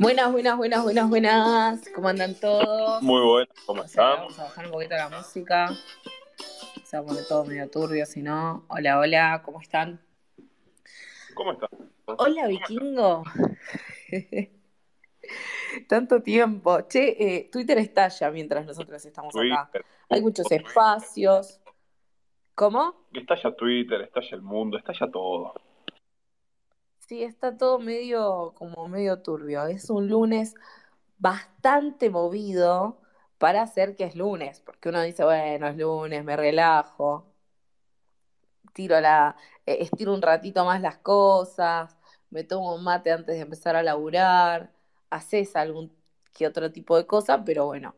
Buenas, buenas, buenas, buenas, buenas. ¿Cómo andan todos? Muy buenas, ¿cómo O sea, están? vamos a bajar un poquito la música. Se va a poner todo medio turbio, si no. Hola, hola, ¿cómo están? ¿Cómo están? Hola, vikingo. Tanto tiempo. Che, eh, Twitter estalla mientras nosotros estamos acá. Twitter. Hay muchos espacios. ¿Cómo? Estalla Twitter, estalla el mundo, estalla todo. Sí, está todo medio, como medio turbio. Es un lunes bastante movido para hacer que es lunes, porque uno dice, bueno, es lunes, me relajo, tiro la, eh, estiro un ratito más las cosas, me tomo un mate antes de empezar a laburar, haces algún que otro tipo de cosa, pero bueno.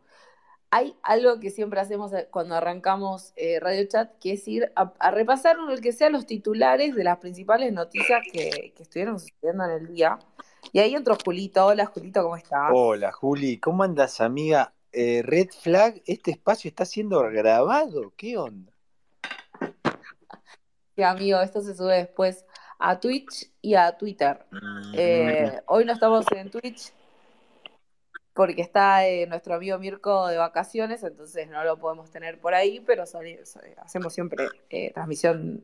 Hay algo que siempre hacemos eh, cuando arrancamos eh, Radio Chat, que es ir a, a repasar el que sea los titulares de las principales noticias que, que estuvieron sucediendo en el día. Y ahí entró Julito. Hola, Julito, ¿cómo estás? Hola Juli, ¿cómo andas amiga? Eh, Red Flag, este espacio está siendo grabado, ¿qué onda? Sí, amigo, esto se sube después a Twitch y a Twitter. Eh, hoy no estamos en Twitch porque está eh, nuestro amigo Mirko de vacaciones, entonces no lo podemos tener por ahí, pero hacemos siempre eh, transmisión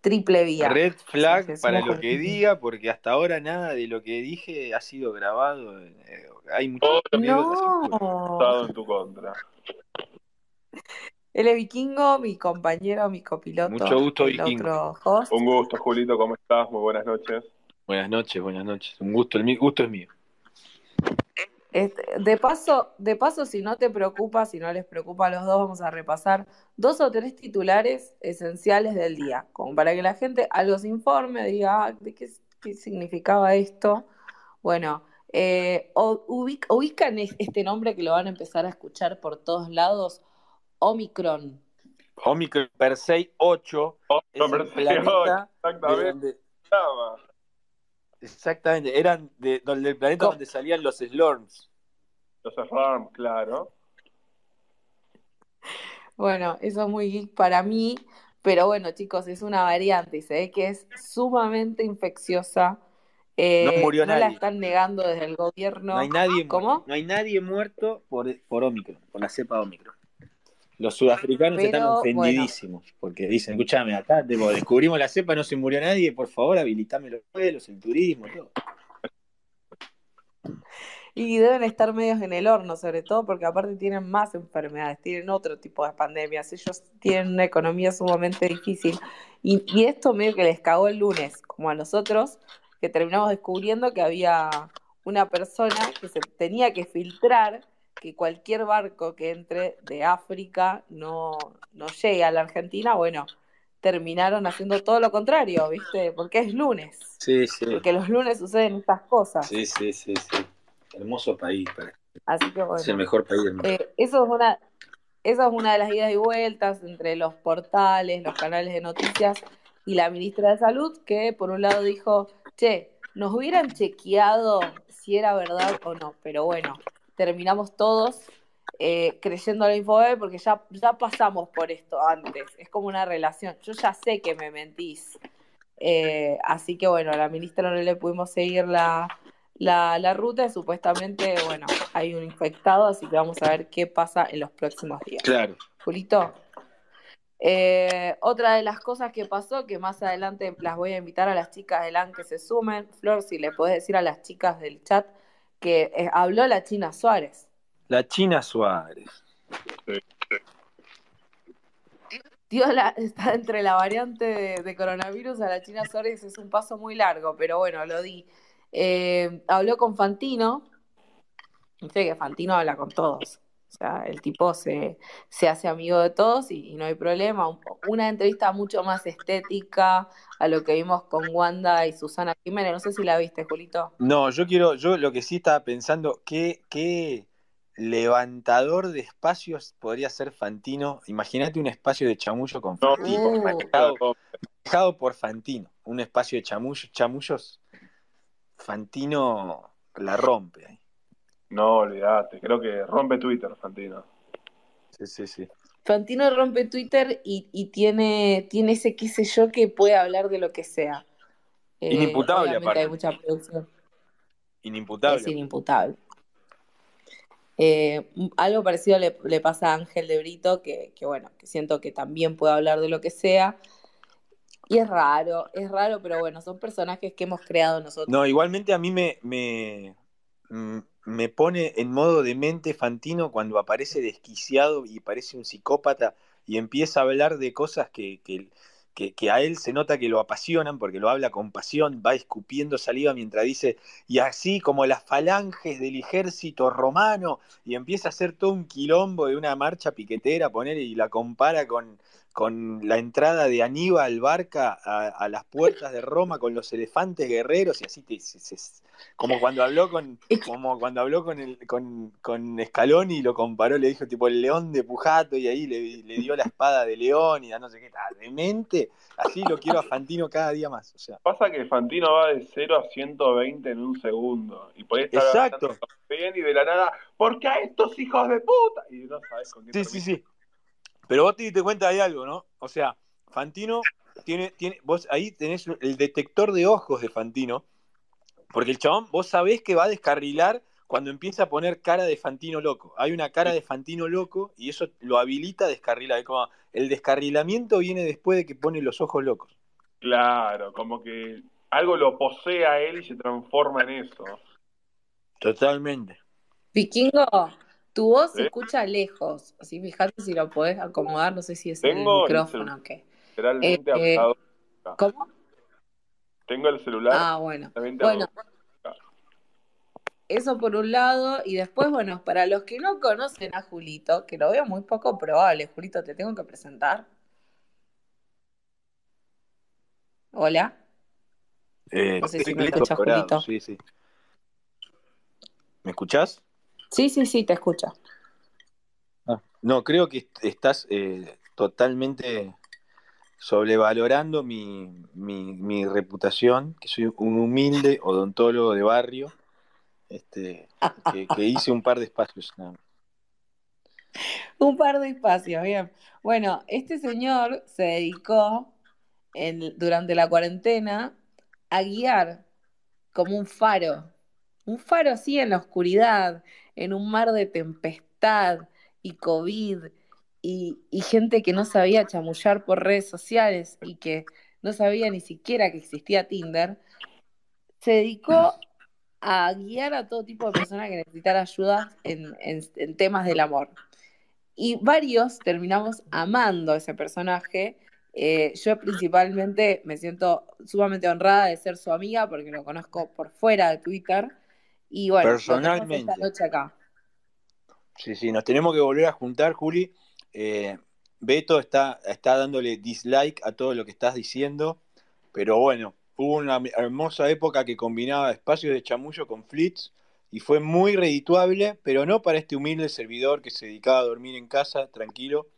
triple vía. Red Flag Sí, para lo que diga, porque hasta ahora nada de lo que dije ha sido grabado. eh, hay muchos juego. No, Estado en tu contra. él es vikingo, mi compañero, mi copiloto, Mucho gusto, el vikingo. otro host. Un gusto, Julito, ¿cómo estás? Muy buenas noches. Buenas noches, buenas noches. Un gusto, el gusto es mío. Este, de paso, de paso, si no te preocupa, si no les preocupa a los dos, vamos a repasar dos o tres titulares esenciales del día, como para que la gente algo se informe, diga "Ah, de qué, qué significaba esto. Bueno, eh, ubic- ubican es- este nombre que lo van a empezar a escuchar por todos lados, Omicron. Omicron Persei 8 Oh, es el Persei planeta de Exactamente. donde, estaba. Exactamente, eran de, donde el planeta donde salían los Slorms. Los SRAM, claro. Bueno, eso es muy geek para mí, pero bueno, chicos, es una variante y se ve que es sumamente infecciosa. Eh, No murió no la están negando desde el gobierno. No hay nadie ¿Cómo? No hay nadie muerto por, por Omicron, por la cepa Omicron. Los sudafricanos Pero, están ofendidísimos porque dicen, escúchame, acá tipo, descubrimos la cepa, no se murió nadie, por favor, habilitame los vuelos, el turismo, todo. Y deben estar medios en el horno, sobre todo porque aparte tienen más enfermedades, tienen otro tipo de pandemias, ellos tienen una economía sumamente difícil. Y, y esto medio que les cagó el lunes, como a nosotros, que terminamos descubriendo que había una persona que se tenía que filtrar que cualquier barco que entre de África no, no llegue a la Argentina, bueno, terminaron haciendo todo lo contrario, ¿viste? Porque es lunes, Sí, sí. porque los lunes suceden estas cosas. Sí, sí, sí, sí. Hermoso país, para- Así que bueno. es el mejor país del mundo. Eh, eso es una, esa es una de las idas y vueltas entre los portales, los canales de noticias y la ministra de Salud, que por un lado dijo, che, nos hubieran chequeado si era verdad o no, pero bueno, terminamos todos eh, creyendo la infobebe porque ya, ya pasamos por esto antes, es como una relación, yo ya sé que me mentís. Eh, así que bueno, a la ministra no le pudimos seguir la, la, la ruta y supuestamente, bueno, hay un infectado, así que vamos a ver qué pasa en los próximos días. Claro. Julito. Eh, otra de las cosas que pasó, que más adelante las voy a invitar a las chicas del LAN que se sumen. Flor, si le podés decir a las chicas del chat que eh, habló la China Suárez. La China Suárez. Tío, la- está entre la variante de, de coronavirus a la China Suárez, es un paso muy largo, pero bueno, lo di. Eh, habló con Fantino, Viste que Fantino habla con todos. O sea, el tipo se, se hace amigo de todos y, y no hay problema. Un- Una entrevista mucho más estética a lo que vimos con Wanda y Susana Jiménez. No sé si la viste, Julito. No, yo quiero, yo lo que sí estaba pensando, ¿qué, qué levantador de espacios podría ser Fantino? Imagínate un espacio de chamullo con No, Fantino, Uh. manejado, manejado por Fantino. Un espacio de chamullos, chamullos. Fantino la rompe. ahí. No, olvídate. Creo que rompe Twitter, Fantino. Sí, sí, sí. Fantino rompe Twitter y, y tiene, tiene ese qué sé yo que puede hablar de lo que sea. Eh, Inimputable, aparte. hay mucha producción. Inimputable. es inimputable. Eh, algo parecido le, le pasa a Ángel de Brito, que, que bueno, que siento que también puede hablar de lo que sea. Y es raro, es raro, pero bueno, son personajes que hemos creado nosotros. No, igualmente a mí me, me, mm, me pone en modo de mente Fantino cuando aparece desquiciado y parece un psicópata y empieza a hablar de cosas que, que, que, a él se nota que lo apasionan porque lo habla con pasión, va escupiendo saliva mientras dice, y así como las falanges del ejército romano, y empieza a hacer todo un quilombo de una marcha piquetera, poner y la compara con, con la entrada de Aníbal Barca a, a las puertas de Roma con los elefantes guerreros y así te, se- se- como cuando habló con como cuando habló con el con, con Scaloni y lo comparó le dijo tipo el león de Pujato y ahí le, le dio la espada de león y no sé qué tal demente así lo quiero a Fantino cada día más o sea Pasa que Fantino va de 0 a 120 en un segundo. Y por estar Exacto. bien y de la nada, ¿por qué a estos hijos de puta? Y no sabes con qué Sí, sí, sí. Pero vos te diste cuenta de algo, ¿no? O sea, Fantino tiene, tiene, vos ahí tenés el detector de ojos de Fantino, porque el chabón, vos sabés que va a descarrilar cuando empieza a poner cara de Fantino loco. Hay una cara de Fantino loco y eso lo habilita a descarrilar. Es como, el descarrilamiento viene después de que pone los ojos locos. Claro, como que algo lo posee a él y se transforma en eso. Totalmente. Vikingo, tu voz se ¿Sí? escucha lejos. Así fíjate si lo podés acomodar, no sé si es el Tengo el micrófono o qué. Literalmente Eh, apagado. ¿Cómo? Tengo el celular Ah, bueno. Bueno, eso por un lado, y después, bueno, para los que no conocen a Julito, que lo veo muy poco probable, Julito, te tengo que presentar. Hola. Eh, No sé si me escuchás, Julito. sí, sí. ¿Me escuchás? Sí, sí, sí, te escucho. No, creo que est- estás eh, totalmente sobrevalorando mi, mi, mi reputación, que soy un humilde odontólogo de barrio, este, que, que hice un par de espacios. Un par de espacios, bien. Bueno, este señor se dedicó en- durante la cuarentena a guiar como un faro, un faro así en la oscuridad, en un mar de tempestad y COVID y, y gente que no sabía chamullar por redes sociales y que no sabía ni siquiera que existía Tinder, se dedicó a guiar a todo tipo de personas que necesitaran ayuda en, en- en temas del amor. Y varios terminamos amando a ese personaje. Eh, yo principalmente me siento sumamente honrada de ser su amiga porque lo conozco por fuera de Twitter. Y bueno, Personalmente. esta noche acá. Sí, sí, nos tenemos que volver a juntar, Juli. Eh, Beto está, está dándole dislike a todo lo que estás diciendo, pero bueno, hubo una hermosa época que combinaba espacios de chamullo con flits y fue muy redituable, pero no para este humilde servidor que se dedicaba a dormir en casa tranquilo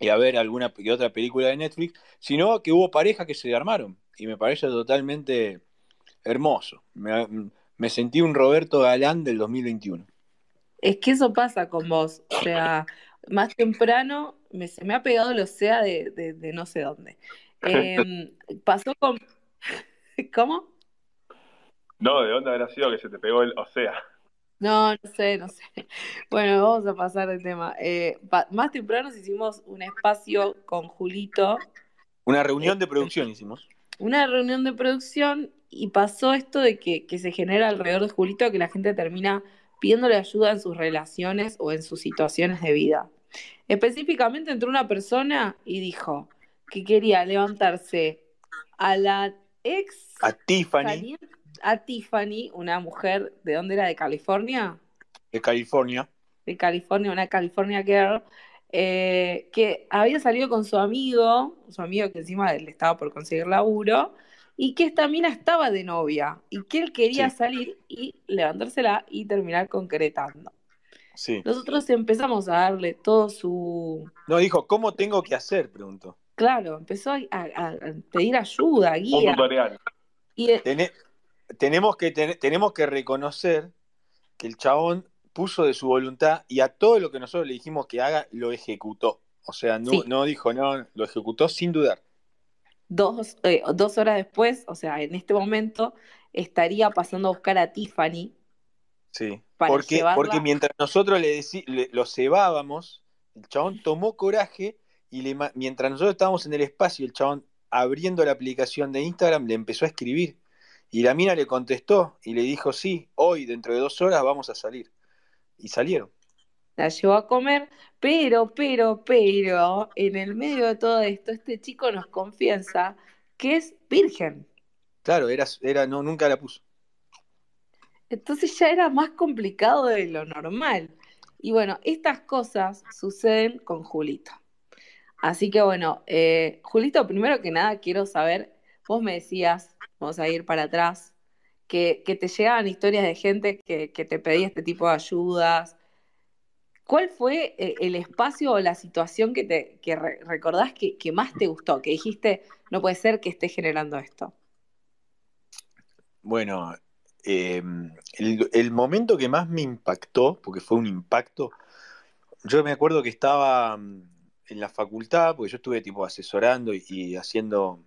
y a ver alguna que otra película de Netflix, sino que hubo parejas que se armaron y me parece totalmente hermoso. Me, me sentí un Roberto Galán del 2021. Es que eso pasa con vos. O sea, más temprano me, se me ha pegado el OSEA de, de- de no sé dónde. Eh, pasó con. ¿Cómo? No, ¿de dónde habrá sido que se te pegó el o sea? No, no sé, no sé. Bueno, vamos a pasar de tema. Eh, más temprano hicimos un espacio con Julito, Una reunión de producción hicimos. una reunión de producción, y pasó esto de que, que se genera alrededor de Julito que la gente termina pidiéndole ayuda en sus relaciones o en sus situaciones de vida. Específicamente entró una persona y dijo que quería levantarse a la ex A Tiffany a Tiffany, una mujer, ¿de dónde era? ¿De California? de California. de California, una California Girl, eh, que había salido con su amigo, su amigo que encima le estaba por conseguir laburo, y que esta mina estaba de novia, y que él quería Sí. salir y levantársela y terminar concretando. Sí. Nosotros empezamos a darle todo su... No, dijo, ¿cómo tengo que hacer? Preguntó. Claro, empezó a, a- a pedir ayuda, Un guía, tutorial. y Tene- tenemos, que ten- tenemos que reconocer que el chabón puso de su voluntad y a todo lo que nosotros le dijimos que haga, lo ejecutó. O sea, no, Sí. no dijo, no, lo ejecutó sin dudar. Dos, eh, dos horas después, o sea, en este momento, estaría pasando a buscar a Tiffany. Sí, porque, porque mientras nosotros le, le, lo cebábamos, el chabón tomó coraje y le, mientras nosotros estábamos en el espacio, el chabón abriendo la aplicación de Instagram le empezó a escribir. Y la mina le contestó y le dijo, sí, hoy, dentro de dos horas, vamos a salir. Y salieron. La llevó a comer, pero, pero, pero, en el medio de todo esto, este chico nos confiesa que es virgen. Claro, era, era, no, nunca la puso. Entonces ya era más complicado de lo normal. Y bueno, estas cosas suceden con Julito. Así que bueno, eh, Julito, primero que nada quiero saber, vos me decías, vamos a ir para atrás, que, te llegaban historias de gente que, te pedía este tipo de ayudas. ¿Cuál fue eh, el espacio o la situación que, te, que recordás que, más te gustó? Que dijiste, no puede ser que esté generando esto. Bueno, em, el, momento que más me impactó, porque fue un impacto, yo me acuerdo que estaba mm, en la facultad, porque yo estuve tipo asesorando y, haciendo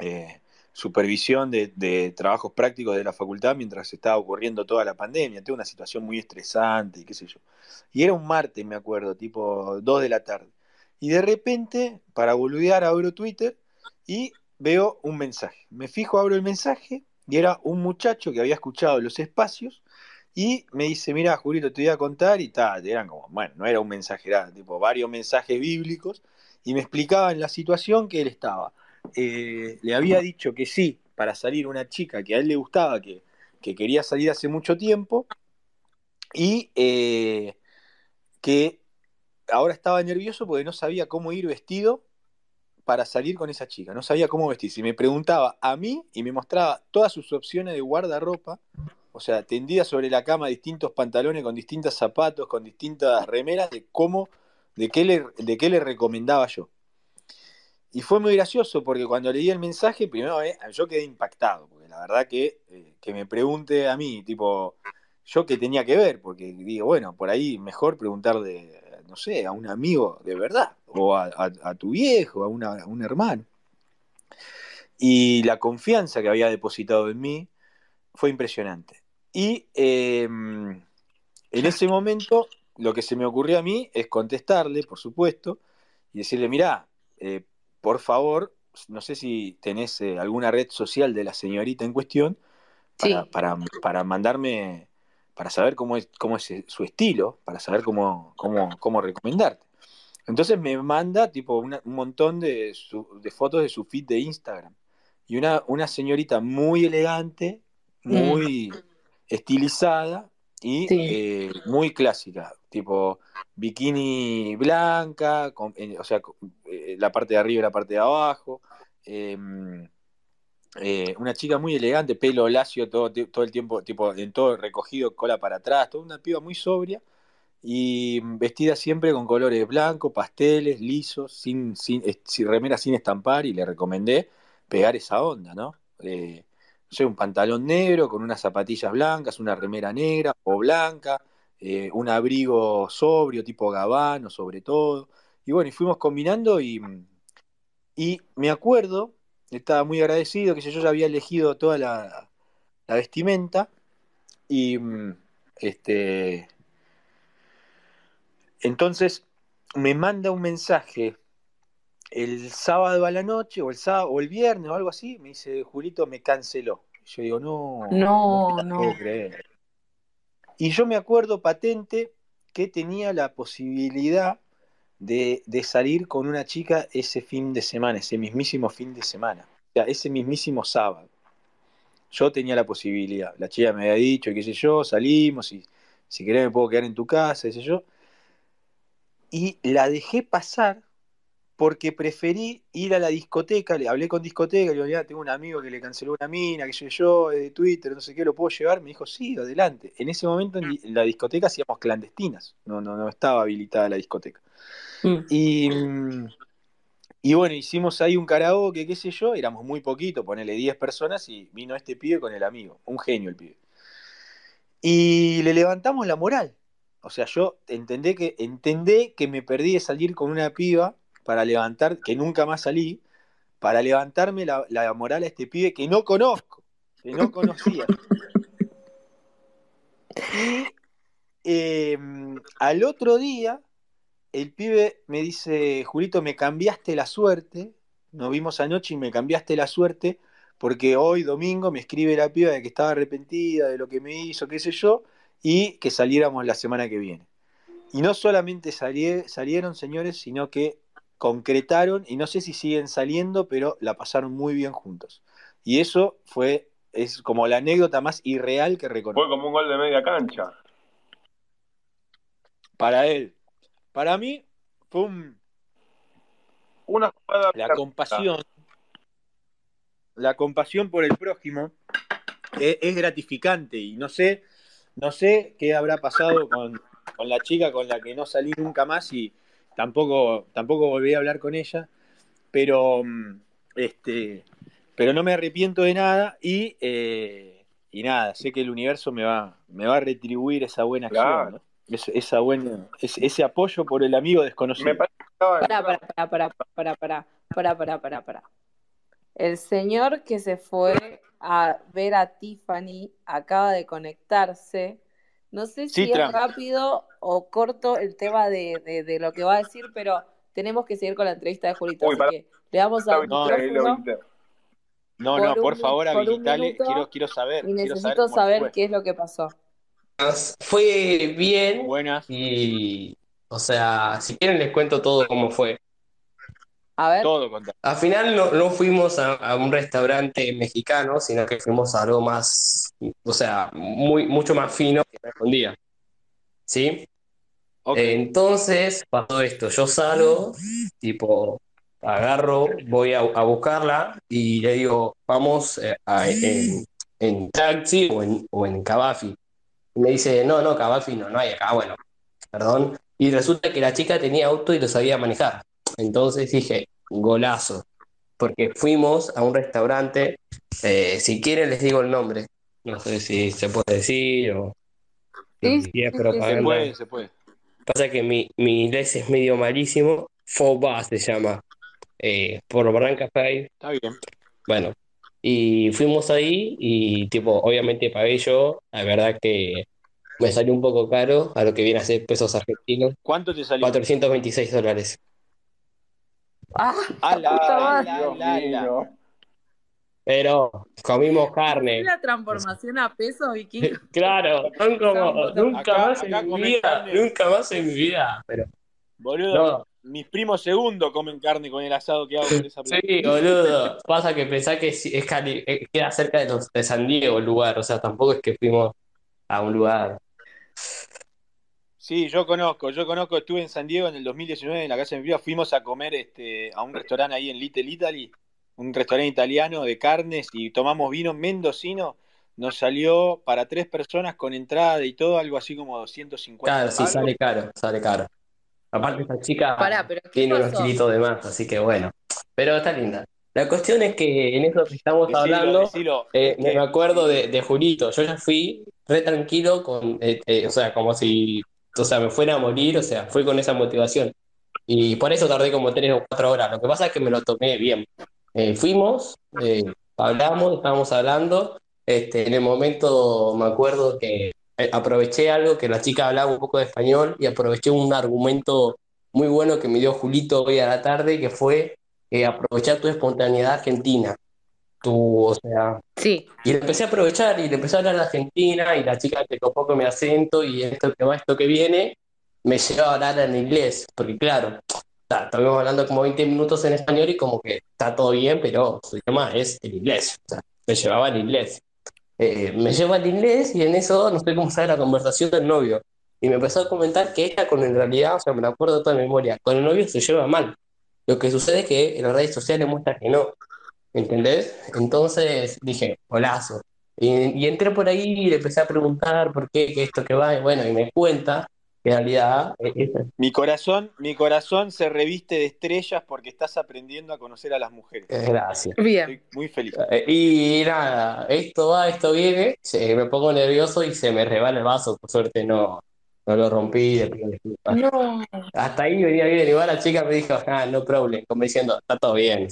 eh, supervisión de, trabajos prácticos de la facultad mientras estaba ocurriendo toda la pandemia. Una situación muy estresante y qué sé yo. Y era un martes, me acuerdo, tipo 2 de la tarde. Y de repente, para boludear, abro Twitter y veo un mensaje. Me fijo, abro el mensaje y era un muchacho que había escuchado los espacios y me dice, mira, Julito, te voy a contar y tal, eran como, bueno, no era un mensaje, era tipo varios mensajes bíblicos y me explicaba en la situación que él estaba. Eh, le había dicho que sí, para salir una chica que a él le gustaba, que, quería salir hace mucho tiempo y eh, que ahora estaba nervioso porque no sabía cómo ir vestido para salir con esa chica, no sabía cómo vestirse. Y me preguntaba a mí y me mostraba todas sus opciones de guardarropa, o sea, tendida sobre la cama distintos pantalones con distintos zapatos, con distintas remeras, de cómo, de qué le, de qué le recomendaba yo. Y fue muy gracioso porque cuando leí el mensaje, primero eh, yo quedé impactado, porque la verdad que, eh, que me pregunte a mí, tipo, yo qué tenía que ver, porque digo, bueno, por ahí mejor preguntarle no sé, a un amigo de verdad, o a, tu viejo, a, un hermano. Y la confianza que había depositado en mí fue impresionante. Y em, en ese momento lo que se me ocurrió a mí es contestarle, por supuesto, y decirle, mirá, eh, por favor, no sé si tenés eh, alguna red social de la señorita en cuestión para, para mandarme para saber cómo es, cómo es su estilo, para saber cómo, cómo, recomendarte. Entonces me manda tipo un montón de, fotos de su feed de Instagram. Y una, una señorita muy elegante, muy mm. estilizada y eh, muy clásica, tipo bikini blanca, o sea, eh, la parte de arriba y la parte de abajo. Em, eh, una chica muy elegante, pelo lacio todo, todo el tiempo, tipo, en todo recogido, cola para atrás, toda una piba muy sobria y vestida siempre con colores blancos, pasteles, lisos, sin, sin, remera sin estampar y le recomendé pegar esa onda, ¿no? Eh, un pantalón negro con unas zapatillas blancas, una remera negra o blanca, eh, un abrigo sobrio, tipo gabano sobre todo. Y bueno, y fuimos combinando y, y me acuerdo estaba muy agradecido, que yo ya había elegido toda la, vestimenta y este entonces me manda un mensaje el sábado a la noche o el sábado o el viernes o algo así, me dice Julito me canceló. Yo digo, no, no, no, puedo creer. Y yo me acuerdo patente que tenía la posibilidad de, salir con una chica ese fin de semana, ese mismísimo fin de semana, o sea, ese mismísimo sábado. Yo tenía la posibilidad, la chica me había dicho, qué sé yo, salimos y si querés me puedo quedar en tu casa, qué sé yo. Y la dejé pasar porque preferí ir a la discoteca, le hablé con discoteca, le digo, tengo un amigo que le canceló una mina, que sé yo, de Twitter, no sé qué, ¿lo puedo llevar? Me dijo, sí, adelante. En ese momento en la discoteca hacíamos clandestinas, no, no, no estaba habilitada la discoteca. Mm. Y, y bueno, hicimos ahí un karaoke, qué sé yo, éramos muy poquitos, ponele 10 personas y vino este pibe con el amigo, un genio el pibe. Y le levantamos la moral. O sea, yo entendé que, entendé que me perdí de salir con una piba para levantar, que nunca más salí, para levantarme la, moral a este pibe que no conozco. que no conocía. Y eh, al otro día, el pibe me dice, Julito, me cambiaste la suerte, nos vimos anoche y me cambiaste la suerte, porque hoy domingo me escribe la piba de que estaba arrepentida de lo que me hizo, qué sé yo, y que saliéramos la semana que viene. Y no solamente salieron, señores, sino que concretaron, y no sé si siguen saliendo, pero la pasaron muy bien juntos. Y eso fue, es como la anécdota más irreal que reconozco. Fue como un gol de media cancha. Para él. Para mí, fue un... Una jugada La compasión. La compasión por el prójimo es, es gratificante y no sé, no sé qué habrá pasado con, con la chica con la que no salí nunca más y tampoco, tampoco volví a hablar con ella, pero, mm, este, pero no me arrepiento de nada y, eh, y nada, sé que el universo me va, me va a retribuir esa buena acción. ¿no? Es- esa buena, ese, ese apoyo por el amigo desconocido. Me parece que estaba- Pará, pará, pará, pará, pará, pará, pará, pará, pará, pará. El señor que se fue a ver a Tiffany acaba de conectarse. No sé si Sí, es Trump. rápido o corto el tema de, de- de lo que va a decir, pero tenemos que seguir con la entrevista de Julito. Uy, así que le damos al No. No, por no, por un- favor, habilitale, quiero, quiero saber. y necesito saber qué es lo que pasó. Fue bien Buenas. y, o sea, si quieren les cuento todo cómo fue. A ver, Todo contar. Al final no, no fuimos a, a un restaurante mexicano, sino que fuimos a algo más, o sea, muy, mucho más fino que me escondía. ¿Sí? Entonces pasó esto, yo salgo, tipo, agarro, voy a, a buscarla y le digo, vamos eh, a- en, en taxi o en, o en Cabafi. Y me dice, no, no, Cabafi no, no hay acá, bueno, perdón. Y resulta que la chica tenía auto y lo sabía manejar. Entonces dije, golazo, porque fuimos a un restaurante, eh, si quieren les digo el nombre, no sé si se puede decir o Sí, si sí, sí. Se puede, se puede. Pasa que mi, mi inglés es medio malísimo. FOBA se llama. eh, por Barranca Five. Está bien. Bueno. Y fuimos ahí y tipo, obviamente pagué yo. La verdad que me salió un poco caro a lo que viene a ser pesos argentinos. ¿Cuánto te salió? 426 dólares. ah, Ala, puta ala, ala. Pero comimos ¿Es carne. la transformación a pesos, Vicky? Claro, son como, nunca Acá- más acá en mi vida, carne. nunca más en mi vida. Pero Boludo, no, mis primos segundo comen carne con el asado que hago por esa plata. Sí, boludo. Pasa que pensá que es cali- eh, queda cerca de, los, de San Diego el lugar, o sea, tampoco es que fuimos a un lugar. Sí, yo conozco, yo conozco, estuve en San Diego en el 2019 en la casa de mi prima, fuimos a comer este, a un restaurante ahí en Little Italy, un restaurante italiano de carnes y tomamos vino mendocino, nos salió para tres personas con entrada y todo algo así como 250 Claro, sí, sale caro, sale caro. Aparte, esta chica Pará, pero ¿qué tiene unos pasó? kilitos de más, así que bueno. Pero está linda. La cuestión es que en eso que estamos Decilo, hablando, decilo, eh, me que- acuerdo de, de Julito. Yo ya fui re tranquilo, con, eh, eh, o sea, como si, o sea, me fuera a morir, o sea, fui con esa motivación. Y por eso tardé como tres o cuatro horas. Lo que pasa es que me lo tomé bien. Eh, fuimos, eh, hablamos, estábamos hablando. Este, en el momento me acuerdo que eh, aproveché algo que la chica hablaba un poco de español y aproveché un argumento muy bueno que me dio Julito hoy a la tarde, que fue eh, aprovechar tu espontaneidad argentina. Tu, o sea, Sí, y le empecé a aprovechar y le empecé a hablar de Argentina y la chica que tocó con mi acento y esto que va, esto que viene, me lleva a hablar en inglés, porque claro, está, estuvimos hablando como 20 minutos en español y como que está todo bien, pero su idioma es el inglés, o sea, me llevaba al inglés. Eh, me lleva al inglés y en eso no sé cómo sale la conversación del novio. Y me empezó a comentar que ella con en realidad, o sea, me la acuerdo de toda memoria, con el novio se lleva mal. Lo que sucede es que en las redes sociales muestra que no. ¿Entendés? Entonces dije, golazo. Y, y entré por ahí y le empecé a preguntar por qué, que esto que va, y bueno, y me cuenta en realidad eh, es- Mi corazón, mi corazón se reviste de estrellas porque estás aprendiendo a conocer a las mujeres. es gracia. bien. Estoy muy feliz. Eh, Y nada, esto va, esto viene, me pongo nervioso y se me rebala el vaso, por suerte no, no lo rompí, le pido disculpas. No, Hasta ahí venía bien, igual la chica me dijo, ah, no problem, como diciendo, está todo bien.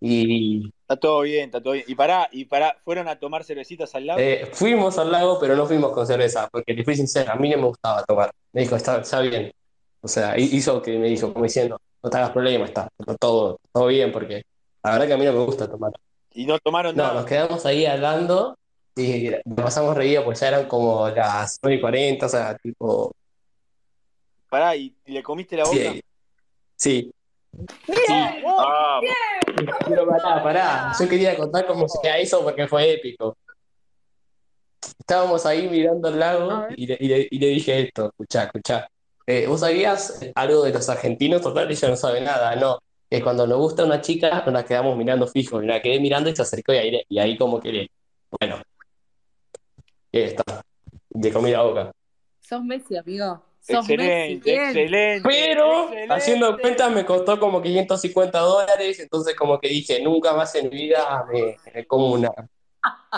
Y Está todo bien, está todo bien. Y pará, y pará, ¿fueron a tomar cervecitas al lago? Eh, fuimos al lago, pero no fuimos con cerveza, porque le fui sincero, a mí no me gustaba tomar. Me dijo, está, está bien. O sea, hi- hizo que me dijo, como diciendo, no te hagas problema, está, está todo, todo bien, porque la verdad que a mí no me gusta tomar. Y no tomaron No, nada. nos quedamos ahí hablando y nos pasamos reídos, pues ya eran como las 9 y 40, o sea, tipo, Pará, ¿y le comiste la boca? sí. Sí, Bien, Ah, pero pará, pará. Yo quería contar cómo sea eso porque fue épico. Estábamos ahí mirando el lago y le, y le- y le dije esto, escuchá, escuchá. Eh, ¿vos sabías algo de los argentinos? Total, ella no sabe nada, no. Que cuando nos gusta una chica, nos la quedamos mirando fijo. Y la quedé mirando y se acercó y ahí, y ahí como que le... Bueno, ahí está. Le comí la boca. Sos Messi, amigo. Sos Excelente, excelente. Pero, excelente. haciendo cuentas, me costó como 550 dólares, entonces como que dije, nunca más en mi vida me, me como una.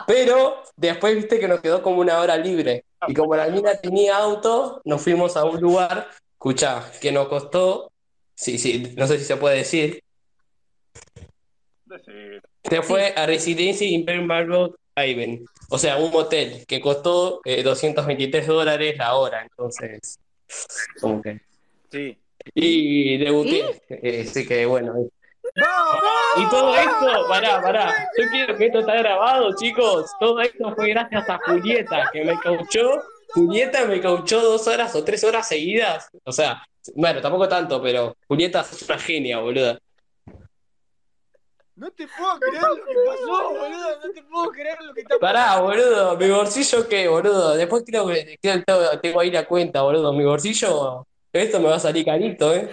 Pero después viste que nos quedó como una hora libre. Y como la mina tenía auto, nos fuimos a un lugar, escuchá, que nos costó, sí, sí, no sé si se puede decir, decir, se fue a Residencia Imperial Road Haven, o sea, un motel que costó eh, 223 dólares la hora, entonces, como que... Sí. Y debuté, eh, así que bueno. Y todo esto, pará, pará, yo quiero que esto está grabado, chicos. Todo esto fue gracias a Julieta, que me cauchó. Julieta me cauchó dos horas o tres horas seguidas. O sea, bueno, tampoco tanto, pero Julieta es una genia, boluda. No te puedo creer lo que pasó, boludo. No te puedo creer lo que está Pará, boludo, mi bolsillo qué, boludo. Después creo que tengo ahí la cuenta, boludo. Mi bolsillo, esto me va a salir carito, ¿eh?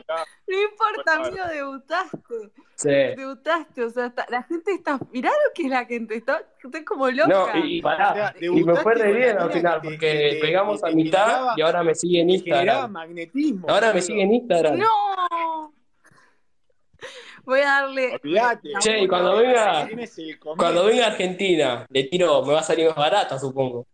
acá. No importa, Bueno. amigo, debutaste. Sí. Debutaste, o sea, está- la gente está. Mirá lo que es la gente, está, estoy como loca. No, y, y pará, O sea, y me fue re bien al final, te- porque te- pegamos a mitad generaba- y ahora me sigue en Instagram. magnetismo. Ahora me sigue en Instagram. No. Voy a darle. Olvídate. Che, y cuando venga-. Cuando venga a Argentina, le tiro, me va a salir más barata, supongo.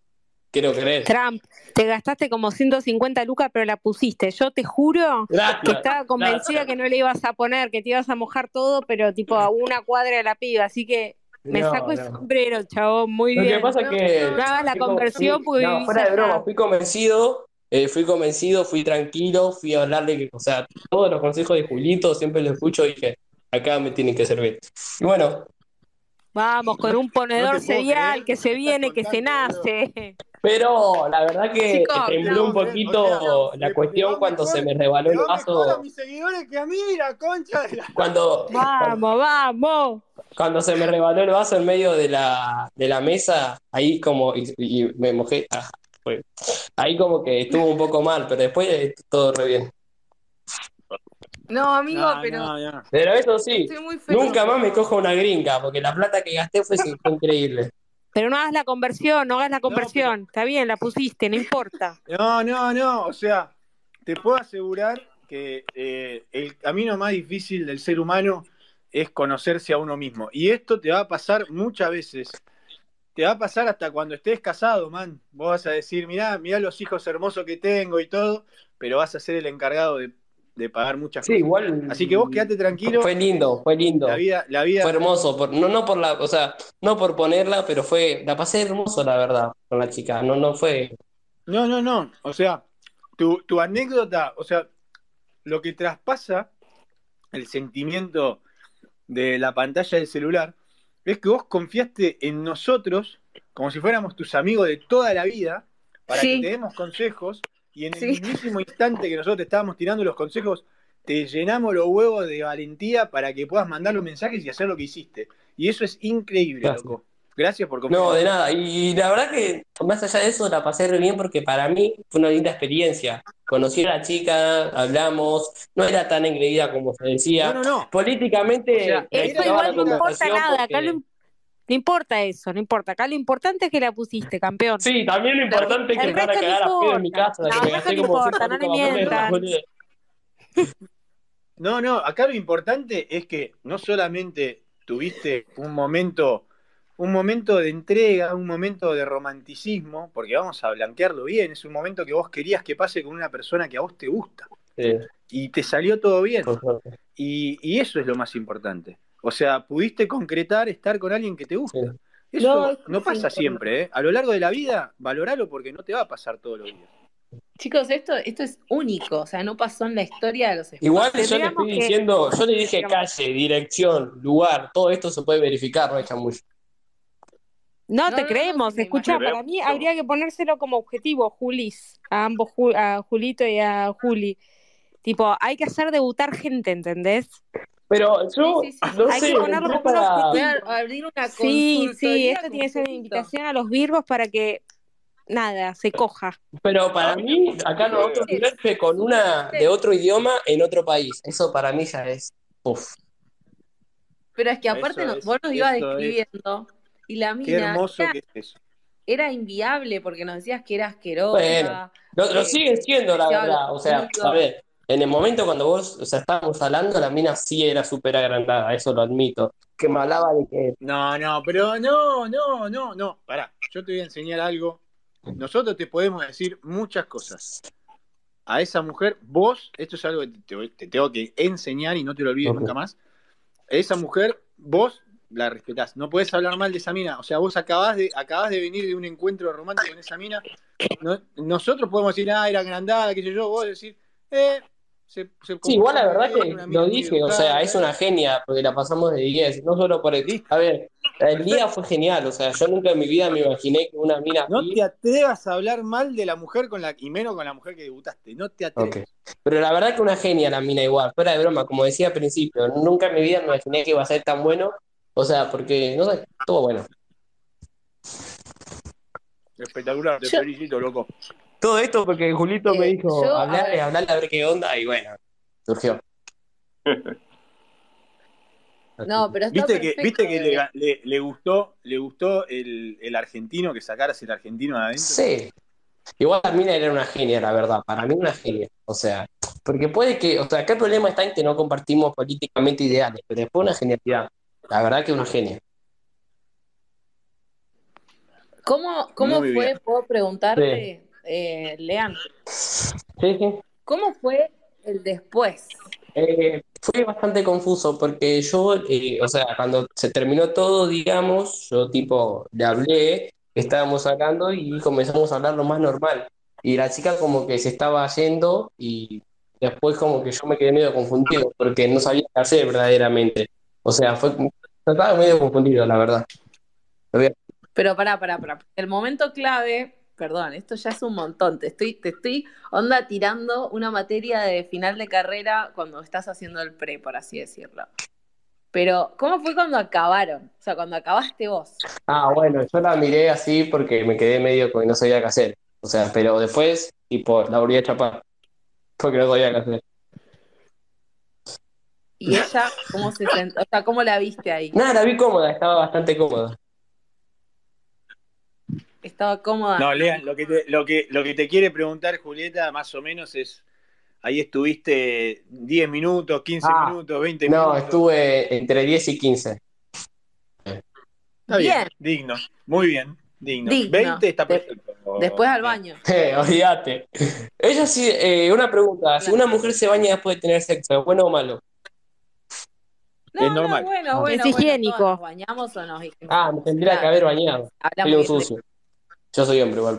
Quiero creer. Trump, te gastaste como 150 lucas, pero la pusiste. Yo te juro que estaba convencida gracias. que no le ibas a poner, que te ibas a mojar todo, pero tipo a una cuadra de la piba. Así que me No, saco el no. sombrero, chabón. Muy Lo bien. que pasa es que. No hagas la conversión fui- porque No, fuera de broma, fui convencido, eh, fui convencido, fui tranquilo, fui a hablarle que, o sea, todos los consejos de Julito siempre los escucho y dije, acá me tienen que servir. Y bueno, Vamos, con un ponedor No serial que se viene, que se nace. pero la verdad que Chicos, tembló no, un o sea, poquito la cuestión cuando mejor- se me rebaló el va mejor a vaso. mis seguidores que a mí, la concha de la... Cuando, Vamos, vamos. cuando se me rebaló el vaso en medio de la, de la mesa, ahí como, y, y me mojé, ah, ahí como que estuvo un poco mal, pero después todo re bien. No, amigo, No, pero no, no. Pero eso sí, estoy muy feliz. nunca más me cojo una gringa, porque la plata que gasté fue, fue increíble. Pero no hagas la conversión, no hagas la conversión. Está bien, la pusiste, no importa. No, no, no, o sea, te puedo asegurar que eh, el camino más difícil del ser humano es conocerse a uno mismo. Y esto te va a pasar muchas veces. Te va a pasar hasta cuando estés casado, man. Vos vas a decir, mirá, mirá los hijos hermosos que tengo y todo, pero vas a ser el encargado de, de pagar muchas Sí, cosas. igual. Así que vos quedate tranquilo. Fue lindo, fue lindo. La vida, la vida, Fue hermoso, por, no, no por la, o sea, no por ponerla, pero fue, la pasé hermoso, la verdad, con la chica. No, no fue. No, no, no. O sea, tu, tu anécdota, o sea, lo que traspasa el sentimiento de la pantalla del celular es que vos confiaste en nosotros como si fuéramos tus amigos de toda la vida para Sí. que te demos consejos y en el Sí. mismísimo instante que nosotros te estábamos tirando los consejos, te llenamos los huevos de valentía para que puedas mandar los mensajes y hacer lo que hiciste. Y eso es increíble, Gracias. loco. Gracias por confiar. No, de nada. Y, la verdad que, más allá de eso, la pasé re bien porque para mí fue una linda experiencia. Conocí a la chica, hablamos, no era tan engreída como se decía. No, no, no. Políticamente, O sea, igual no importa nada. Acá porque- no, no importa eso, no importa. Acá lo importante es que la pusiste, campeón. Sí, también lo importante es que van a cagar a pedo en mi casa. No, que no como importa, no le mientan. No, no, acá lo importante es que no solamente tuviste un momento, un momento de entrega, un momento de romanticismo, porque vamos a blanquearlo bien, es un momento que vos querías que pase con una persona que a vos te gusta Sí, y te salió todo bien y, y eso es lo más importante. O sea, pudiste concretar estar con alguien que te gusta. Sí. Eso No, no, pasa sí. siempre, ¿eh? A lo largo de la vida, valoralo porque no te va a pasar todos los días. Chicos, esto, esto es único, o sea, no pasó en la historia de los espacios. Igual yo le estoy que- diciendo, yo le dije calle, dirección, lugar, todo esto se puede verificar, no es chamullo. No, No, te no, no, creemos. me Escucha, para mí habría que ponérselo como objetivo, Julis, a ambos, a Julito y a Juli. Tipo, hay que hacer debutar gente, ¿entendés? Pero yo, Sí, sí, sí. no Hay que sé, ponerlo para- abrir una Sí, sí, esto tiene que ser una invitación a los Virgos para que, nada, se coja. pero para mí, acá nosotros tirarse con una de otro idioma en otro país, eso para mí ya es, uff. Pero es que aparte es- vos nos ibas es. describiendo y la Qué mina hermoso era, que es eso. era inviable porque nos decías que era asquerosa. Bueno, Lo, lo eh, sigue siendo, la verdad. O sea, a ver, en el momento cuando vos, o sea, estábamos hablando, la mina sí era súper agrandada, eso lo admito. Que me hablaba de que, No, no, pero no, no, no, no. Pará, yo te voy a enseñar algo. Nosotros te podemos decir muchas cosas. A esa mujer, vos, esto es algo que te, te tengo que enseñar y no te lo olvides nunca más. Esa mujer, vos la respetás. No podés hablar mal de esa mina. O sea, vos acabás de, acabás de venir de un encuentro romántico con esa mina. No- nosotros podemos decir, ah, era agrandada, qué sé yo. Vos decir, eh. Se, se Sí, igual la verdad que lo dije, o sea, es una genia, porque la pasamos de 10, no solo por el... A ver, el día fue genial, o sea, yo nunca en mi vida me imaginé que una mina No te atrevas a hablar mal de la mujer con la y menos con la mujer que debutaste. No te atrevas. Ok. Pero la verdad que una genia la mina igual, fuera de broma, como decía al principio, nunca en mi vida me imaginé que iba a ser tan bueno, o sea, porque, no sé, estuvo bueno. Espectacular, te Yo- felicito, loco. Todo esto porque Julito me Eh, dijo, yo, a hablarle, ver. hablarle a ver qué onda, y bueno, surgió. No, pero está ¿Viste que, viste que le, le- le gustó, le gustó el, el argentino, que sacaras el argentino de adentro? Sí. Igual la mina era una genia, la verdad, para mí una genia, o sea, porque puede que, o sea, acá el problema está en que no compartimos políticamente ideales, pero después una genialidad, la verdad que una genia. ¿Cómo, cómo Muy fue, bien. puedo preguntarte, eh, Lean, Sí, sí. cómo fue el después? Eh, fue bastante confuso porque yo, eh, o sea, cuando se terminó todo, digamos, yo tipo le hablé, estábamos hablando y comenzamos a hablar lo más normal. Y la chica como que se estaba yendo y después como que yo me quedé medio confundido porque no sabía qué hacer verdaderamente. O sea, fue, estaba medio confundido, la verdad. Pero pará, pará, pará. El momento clave, perdón, esto ya es un montón. Te estoy, te estoy onda tirando una materia de final de carrera cuando estás haciendo el pre, por así decirlo. Pero, ¿cómo fue cuando acabaron? O sea, cuando acabaste vos. Ah, bueno, yo la miré así porque me quedé medio que no sabía qué hacer. O sea, pero después, tipo, la volví a chapar porque no sabía qué hacer. Y ella, ¿cómo se sentó? O sea, ¿cómo la viste ahí? Nada, la vi cómoda, estaba bastante cómoda. Estaba cómoda. No, Lean, lo que, te, lo, que, lo que te quiere preguntar Julieta, más o menos, es. Ahí estuviste 10 minutos, 15 Ah, minutos, 20 No, minutos. estuve entre 10 y 15. Está bien, Bien. digno. Muy bien, digno. Digno. 20 está perfecto. Después al baño. Eh, olvídate. Ella sí, eh, una pregunta, si una mujer se baña después de tener sexo, ¿es bueno o malo? No, Es normal. No, bueno, bueno, Es bueno, higiénico. ¿Nos bañamos o nos Ah, me tendría que haber bañado. Hablamos un bien de- sucio. Yo soy hombre igual.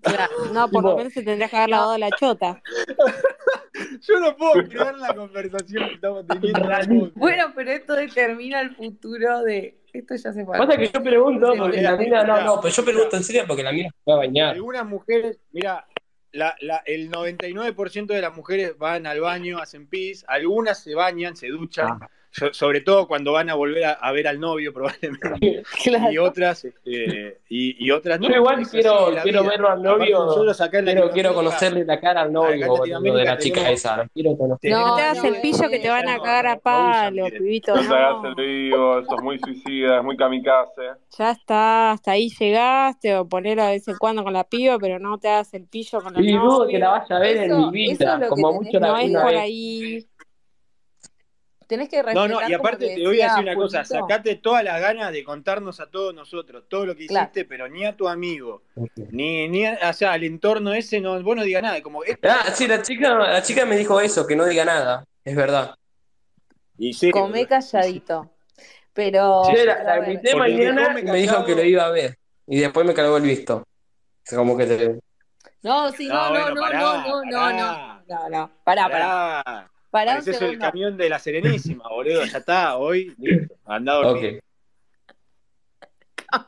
claro. No, por lo menos se tendría que haber lavado la chota. Yo no puedo creer la conversación que estamos teniendo. Bueno, pero esto determina el futuro de. Esto ya se fue. Pasa que yo pregunto porque la mina, no, no, pero yo pregunto en serio porque la mina se va a bañar. Algunas mujeres, mira, la, la, el 99% de las mujeres van al baño, hacen pis, algunas se bañan, se duchan, Ah. So- sobre todo cuando van a volver a, a ver al novio probablemente, Claro. y otras, este, y, y otras no. Yo igual Es quiero, quiero vida. verlo al Aparte, novio. en Quiero, quiero Latinoamérica conocerle la cara al Acá novio boludo, de la chica tenemos- esa. lo Quiero conocer. tenemos- No te No, hagas no, el pillo que te van a no, cagar a no, palo, no pibito. No te hagas No. el vivo, sos muy suicida, es muy kamikaze. Ya está, hasta ahí llegaste, o ponelo de vez en cuando con la piba, pero no te hagas el pillo con la Y dudo que la vaya a ver Eso- en mi eso vida. es lo Como mucho la No es por vez. ahí. Tenés que respetar. No, no, y aparte te voy a decir una cosa, sacate todas las ganas de contarnos a todos nosotros todo lo que Claro. hiciste, pero ni a tu amigo, ni, ni a- o sea, al entorno ese, no, vos no digas nada, como esto- Ah, sí, la chica, la chica me dijo eso, que no diga nada. Es verdad. Y sí, Comé calladito. Pero, Yo la, la invité mañana y me dijo que lo iba a ver. Y después me cargó el visto. O sea, como que te... No, sí, no, No, no, bueno, no, pará, no, no, no, pará. no, no, no, pará, pará, Pará. Pará un Pareces el camión de la Serenísima, boludo. Ya está, hoy, listo. Anda a dormir. Ok.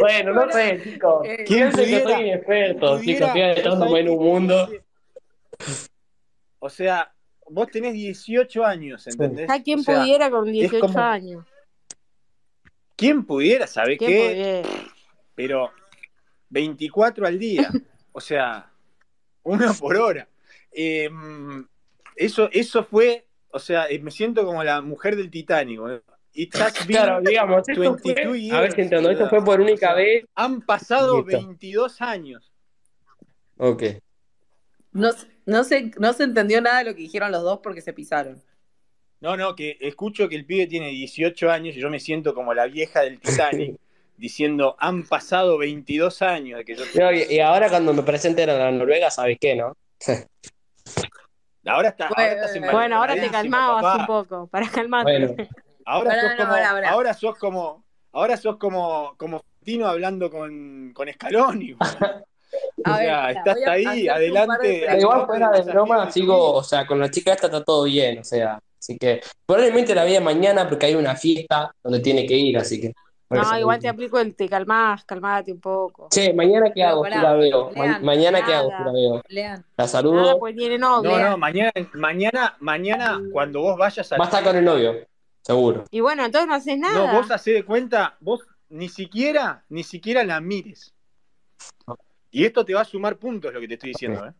Bueno, no sé, chicos. Eh, ¿Quién Piensen que pudiera- soy inexperto, chicos. Estoy adentrándome en un mundo. O sea, vos tenés 18 años, ¿entendés? ¿A quién O sea, pudiera con 18 como- años? ¿Quién pudiera, ¿sabés ¿Quién qué? pudiera? Pero 24 al día. O sea, una por hora. Eh, eso, eso fue, o sea, eh, me siento como la mujer del Titanic. boludo. It has been Claro, digamos, esto 22 fue, years, a ver si entiendo, esto fue por única O sea, vez. Han pasado Listo. 22 años. Ok. No, no, se, no se entendió nada de lo que dijeron los dos porque se pisaron. No, no, que escucho que el pibe tiene 18 años y yo me siento como la vieja del Titanic diciendo, han pasado 22 años de que yo... No, y, y ahora cuando me presenten a la Noruega, ¿sabes qué, no? Ahora, está, ahora estás Bueno, Bueno, ahora te calmabas papá. un poco, para calmarte. Bueno, Ahora sos no, como, ahora sos como, ahora sos como, como Tino hablando con, con Scaloni. O sea, estás ahí, adelante. igual fuera de broma, sigo, o sea, con la chica esta está todo bien, o sea, así que probablemente la vea mañana porque hay una fiesta donde tiene que ir, así que. No, igual te aplico el te calmás, calmate un poco. Che, mañana qué hago pará, si la veo. Ma- Lean, mañana qué hago la veo. Lean, La Nada, saludo. pues tiene No, novia. no, mañana, mañana, mañana, cuando vos vayas a. Va a estar con el novio, seguro. Y bueno, entonces no haces No, nada. vos hacés de cuenta, vos ni siquiera, ni siquiera la mires. Y esto te va a sumar puntos, lo que te estoy diciendo, ¿eh?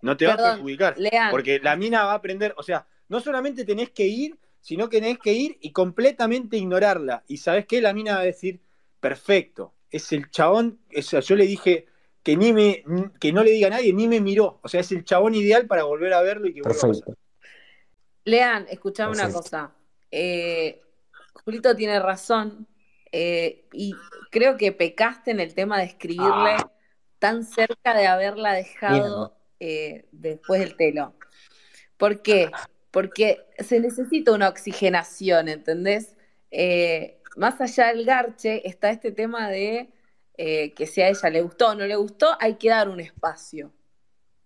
No te va a Perdón, perjudicar. Lean. Porque la mina va a aprender, o sea, no solamente tenés que ir, sino que tenés que ir y completamente ignorarla. Y sabes qué, la mina va a decir, perfecto, es el chabón, o sea, yo le dije que ni me, que no le diga a nadie, ni me miró. O sea, es el chabón ideal para volver a verlo y que vuelva a pasar. Perfecto. Lean, escuchame una cosa. Eh, Julito tiene razón. eh, y creo que pecaste en el tema de escribirle Ah. tan cerca de haberla dejado eh, después del telo. ¿Por qué? Porque se necesita una oxigenación, ¿entendés? Eh, más allá del garche está este tema de eh, que si a ella le gustó o no le gustó, hay que dar un espacio.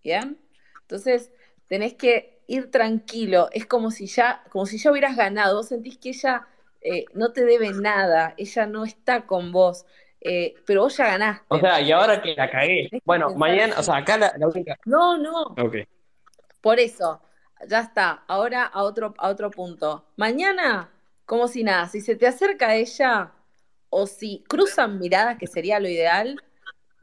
¿Bien? Entonces, tenés que ir tranquilo. Es como si ya, como si ya hubieras ganado. Vos sentís que ella eh, no te debe nada, ella no está con vos, eh, pero vos ya ganaste. O sea, y ahora que la cagué. Bueno, mañana, o sea, acá la, la única. No, no, Ok. por eso, ya está. Ahora a otro, a otro punto. Mañana, como si nada, si se te acerca a ella o si cruzan miradas, que sería lo ideal,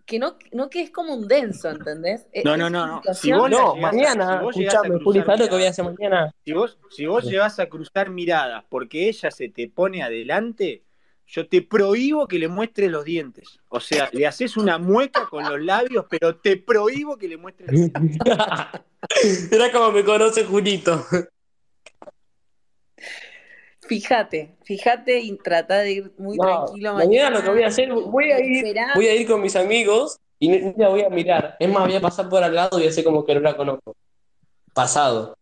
que no, no que es como un denso, ¿entendés? Es- No, es no, no, no. Si vos No, mañana, si vos escuchame, cruzar Juli, ¿sabes lo que voy a hacer mañana? Si vos, si vos llegás a cruzar miradas porque ella se te pone adelante, yo te prohíbo que le muestres los dientes. O sea, le haces una mueca con los labios, pero te prohíbo que le muestres los dientes. Era como me conoce Julito. Fíjate, fíjate y trata de ir muy No, tranquilo mañana lo que voy a hacer, voy a ir, voy a ir con mis amigos y ni la voy a mirar. Es más, voy a pasar por al lado y hacer como que no la conozco. Pasado.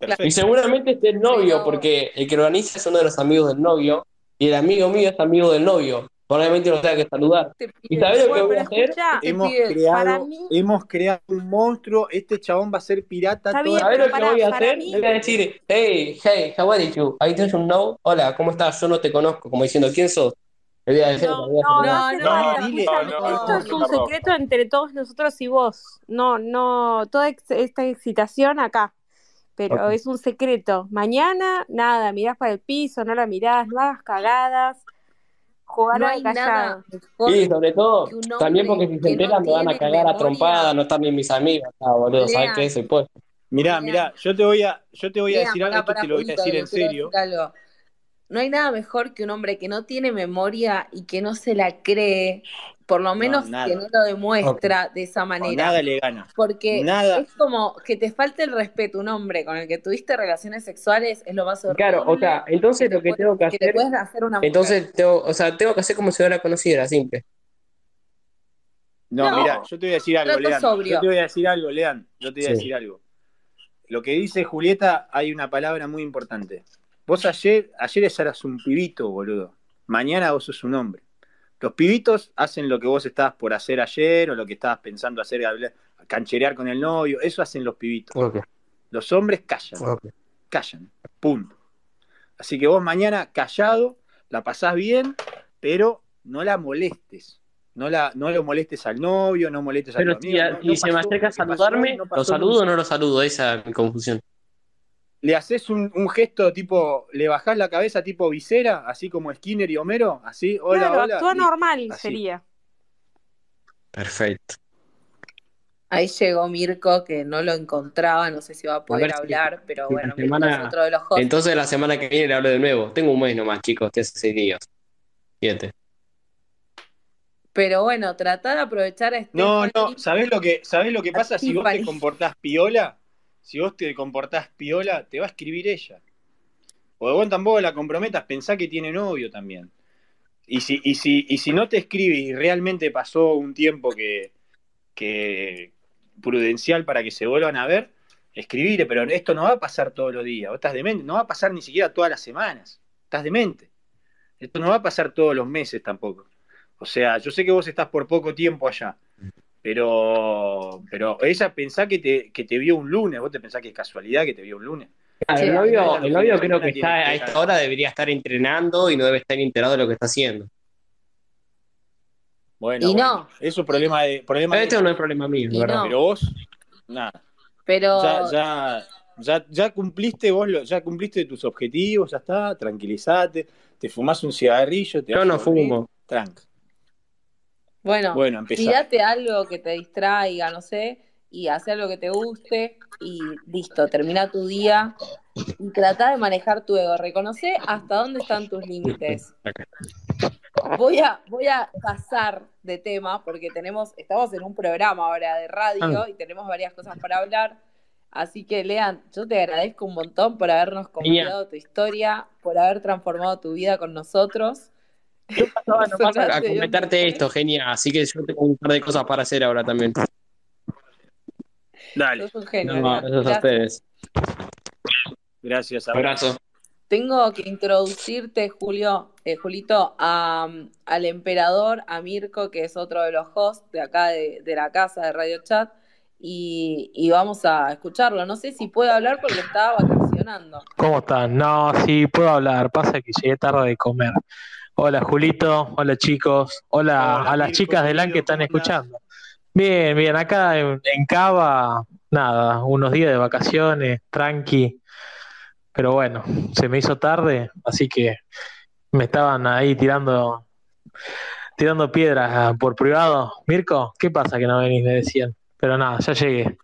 Y Perfecto. seguramente esté el novio, Pero- porque el que lo organiza es uno de los amigos del novio, y el amigo mío es amigo del novio. Probablemente lo tenga que saludar. ¿Y sabés lo que voy a hacer? Hemos pide- creado, mí- hemos creado un monstruo. Este chabón va a ser pirata Está toda bien, ¿Sabés lo que para- voy a hacer? mí- Le voy a decir, hey, hey, how are you? I don't know. Hola, ¿cómo estás? Yo no te conozco. Como diciendo, ¿quién sos? Le voy a decir, No, le voy a no, no no, dile, no, esto no, es no, un no. secreto entre todos nosotros y vos. No, no, toda esta excitación acá. Pero es un secreto. Mañana, nada, mirás para el piso, no la mirás, no hagas cagadas. Jugar No a hay callado. Sí, sobre todo, también porque si se no enteran me van a cagar a trompada, no están ni mis amigos. Ah, boludo, ¿sabes qué? Soy pues. Mirá, Lean. mirá, yo te voy a, yo te voy a Lean, decir algo, esto te lo voy a decir en serio. algo. No hay nada mejor que un hombre que no tiene memoria y que no se la cree, por lo menos que no lo demuestra de esa manera. nada le gana. Porque Nada. es como que te falte el respeto. Un hombre con el que tuviste relaciones sexuales es lo más horrible. Claro, o sea, entonces te lo que tengo que que te hacer, puedes hacer una mujer. entonces tengo, o sea, tengo que hacer como si yo la conociera, simple. No, No. mira, yo te voy a decir algo, Lean. sobrio. Yo te voy a decir algo, Lean. Yo te voy a Sí. decir algo. lo que dice Julieta, hay una palabra muy importante. Vos ayer, ayer eras un pibito, boludo. Mañana vos sos un hombre. Los pibitos hacen lo que vos estabas por hacer ayer o lo que estabas pensando hacer, hablar- cancherear con el novio. Eso hacen los pibitos. Ok, Los hombres callan, callan. Punto. Así que vos mañana callado, la pasás bien, pero no la molestes. No, la, no lo molestes al novio, no molestes al Pero amigo. si, no- si no se me acerca a pasó, saludarme, ¿lo saludo o no lo saludo? Esa es mi confusión. Le haces un, un gesto tipo, le bajás la cabeza tipo visera, así como Skinner y Homero, así, hola, claro, hola. actúa y- normal así. sería. Perfecto. Ahí llegó Mirko, que no lo encontraba, no sé si va a poder ver si- hablar, pero bueno, semana- es otro de los hosts. Entonces la semana que viene le hablo de nuevo. Tengo un mes nomás, chicos, de seis días. Siete. Pero bueno, tratá de aprovechar a No, no, ¿sabés lo que, ¿sabés lo que pasa? Si vos te comportás piola, si vos te comportás piola, te va a escribir ella. Porque vos tampoco la comprometas, pensá que tiene novio también. Y si, y si, y si no te escribe y realmente pasó un tiempo que, que prudencial para que se vuelvan a ver, escribile, pero esto no va a pasar todos los días, vos estás demente, no va a pasar ni siquiera todas las semanas, estás demente. Esto no va a pasar todos los meses tampoco. O sea, yo sé que vos estás por poco tiempo allá, pero, pero ella pensá que te, que te vio un lunes, vos te pensás que es casualidad que te vio un lunes. Sí, el novio, el novio creo que está a esta hora debería estar entrenando y no debe estar enterado de lo que está haciendo. Bueno, Y bueno, no. eso es problema de, problema de Esto no es problema mío, ¿verdad? no. pero vos, nada. Pero Ya, ya, ya, ya cumpliste vos, lo- ya cumpliste tus objetivos, ya está, tranquilizate, te fumás un cigarrillo, te Yo no fumo. Tranca. Bueno, Bueno, algo que te distraiga, no sé, y haz algo que te guste y listo, termina tu día y trata de manejar tu ego, reconoce hasta dónde están tus límites. Voy a, voy a pasar de tema porque tenemos, estamos en un programa ahora de radio y tenemos varias cosas para hablar. Así que, Lean, yo te agradezco un montón por habernos confiado tu historia, por haber transformado tu vida con nosotros. Pasaba nomás a, comentarte esto, genial. Así que yo tengo un par de cosas para hacer ahora también. Dale, Sos un genio, No, Lean. gracias a ustedes. gracias. abrazo. Tengo que introducirte, Julio, eh, Julito, a, al emperador, a Mirko, que es otro de los hosts de acá de, de la casa de Radio Chat, y, y vamos a escucharlo. No sé si puede hablar porque estaba vacacionando. ¿Cómo están? No, sí, puedo hablar. Pasa que llegué tarde de comer. Hola, Julito. Hola, chicos. Hola, Hola, a las chicas de LAN que están escuchando. Bien, bien. Acá en, en Cava, nada, unos días de vacaciones, tranqui. Pero bueno, se me hizo tarde, así que me estaban ahí tirando, tirando piedras por privado. Mirko, ¿qué pasa que no venís? Me decían. Pero nada, ya llegué.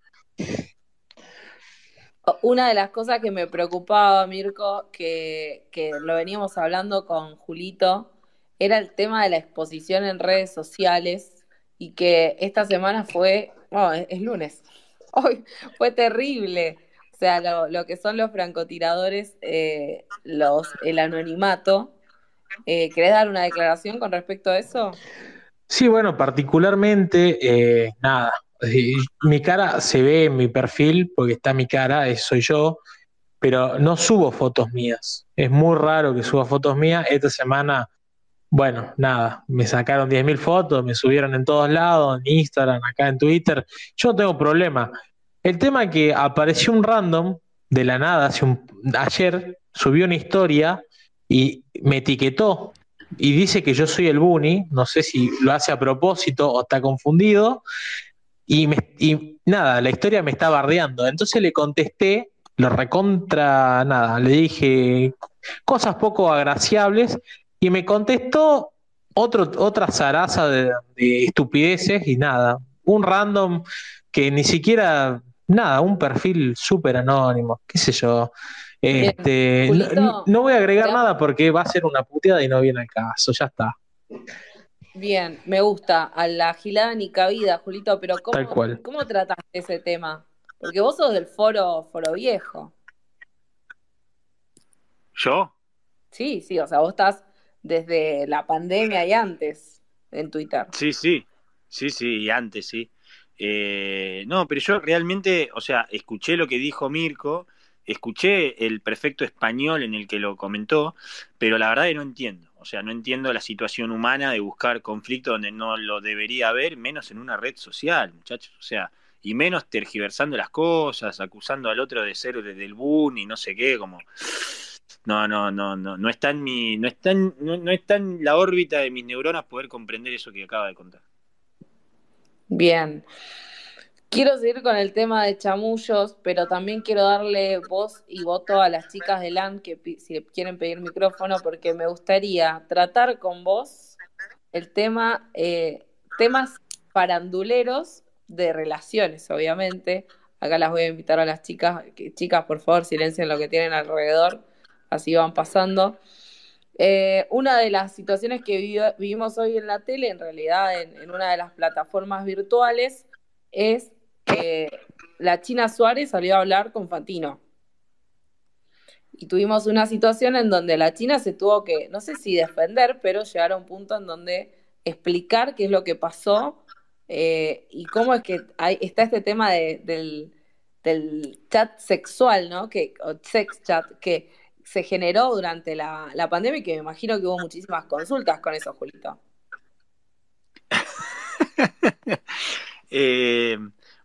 Una de las cosas que me preocupaba, Mirko, que, que lo veníamos hablando con Julito, era el tema de la exposición en redes sociales y que esta semana fue, bueno, es, es lunes, hoy fue terrible. O sea, lo, que son los francotiradores, eh, los, el anonimato. Eh, ¿querés dar una declaración con respecto a eso? Sí, bueno, particularmente, eh, nada, mi cara se ve en mi perfil porque está mi cara, soy yo, pero no subo fotos mías. Es muy raro que suba fotos mías. Esta semana, bueno, nada, me sacaron 10.000 fotos, me subieron en todos lados, en Instagram, acá en Twitter. Yo no tengo problema. El tema es que apareció un random de la nada, hace un, ayer subió una historia y me etiquetó y dice que yo soy el Bunny, no sé si lo hace a propósito o está confundido, y, me- y nada, la historia me está bardeando. Entonces le contesté, lo recontra, nada, le dije cosas poco agraciables y me contestó otro, otra zaraza de, de estupideces y nada, un random que ni siquiera, nada, un perfil súper anónimo, qué sé yo. Este, no, Julito, no voy a agregar nada porque va a ser una puteada y no viene al caso, ya está. Bien, me gusta. A la gilada ni cabida, Julito, pero ¿cómo, Tal cual. ¿cómo trataste ese tema? Porque vos sos del foro, foro viejo. ¿Yo? Sí, sí, o sea, vos estás desde la pandemia y antes en Twitter. Sí, sí, sí, sí, y antes, sí. Eh, no, pero yo realmente, o sea, escuché lo que dijo Mirko, escuché el perfecto español en el que lo comentó, pero la verdad que no entiendo. Sea, no entiendo la situación humana de buscar conflicto donde no lo debería haber, menos en una red social, muchachos. O sea, y menos tergiversando las cosas, acusando al otro de ser del boom y no sé qué, como no, no, no, no, no está en mi, no está no, no está en la órbita de mis neuronas poder comprender eso que acaba de contar. Bien. Quiero seguir con el tema de chamullos, pero también quiero darle voz y voto a las chicas de LAN que si quieren pedir micrófono, porque me gustaría tratar con vos el tema, eh, temas faranduleros de relaciones, obviamente. Acá las voy a invitar a las chicas, que, chicas, por favor, silencien lo que tienen alrededor, así van pasando. Eh, una de las situaciones que vivi- vivimos hoy en la tele, en realidad en una de las plataformas virtuales, es que la China Suárez salió a hablar con Fantino. Y tuvimos una situación en donde la China se tuvo que, no sé si defender, pero llegar a un punto en donde explicar qué es lo que pasó eh, y cómo es que hay, está este tema de- del, del chat sexual, ¿no? Que, o sex chat, que se generó durante la, la pandemia y que me imagino que hubo muchísimas consultas con eso, Julito. Eh,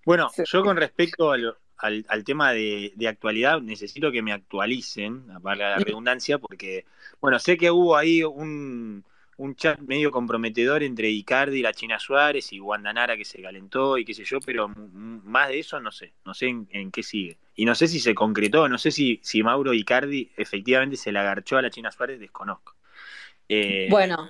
bueno, Sí. yo con respecto al, al- al tema de, de actualidad, necesito que me actualicen, valga la redundancia, porque, bueno, sé que hubo ahí un, un chat medio comprometedor entre Icardi y la China Suárez y Guandanara que se calentó y qué sé yo, pero más de eso no sé, no sé en, en qué sigue. Y no sé si se concretó, no sé si, si Mauro Icardi efectivamente se la agarchó a la China Suárez, desconozco. Eh, Bueno,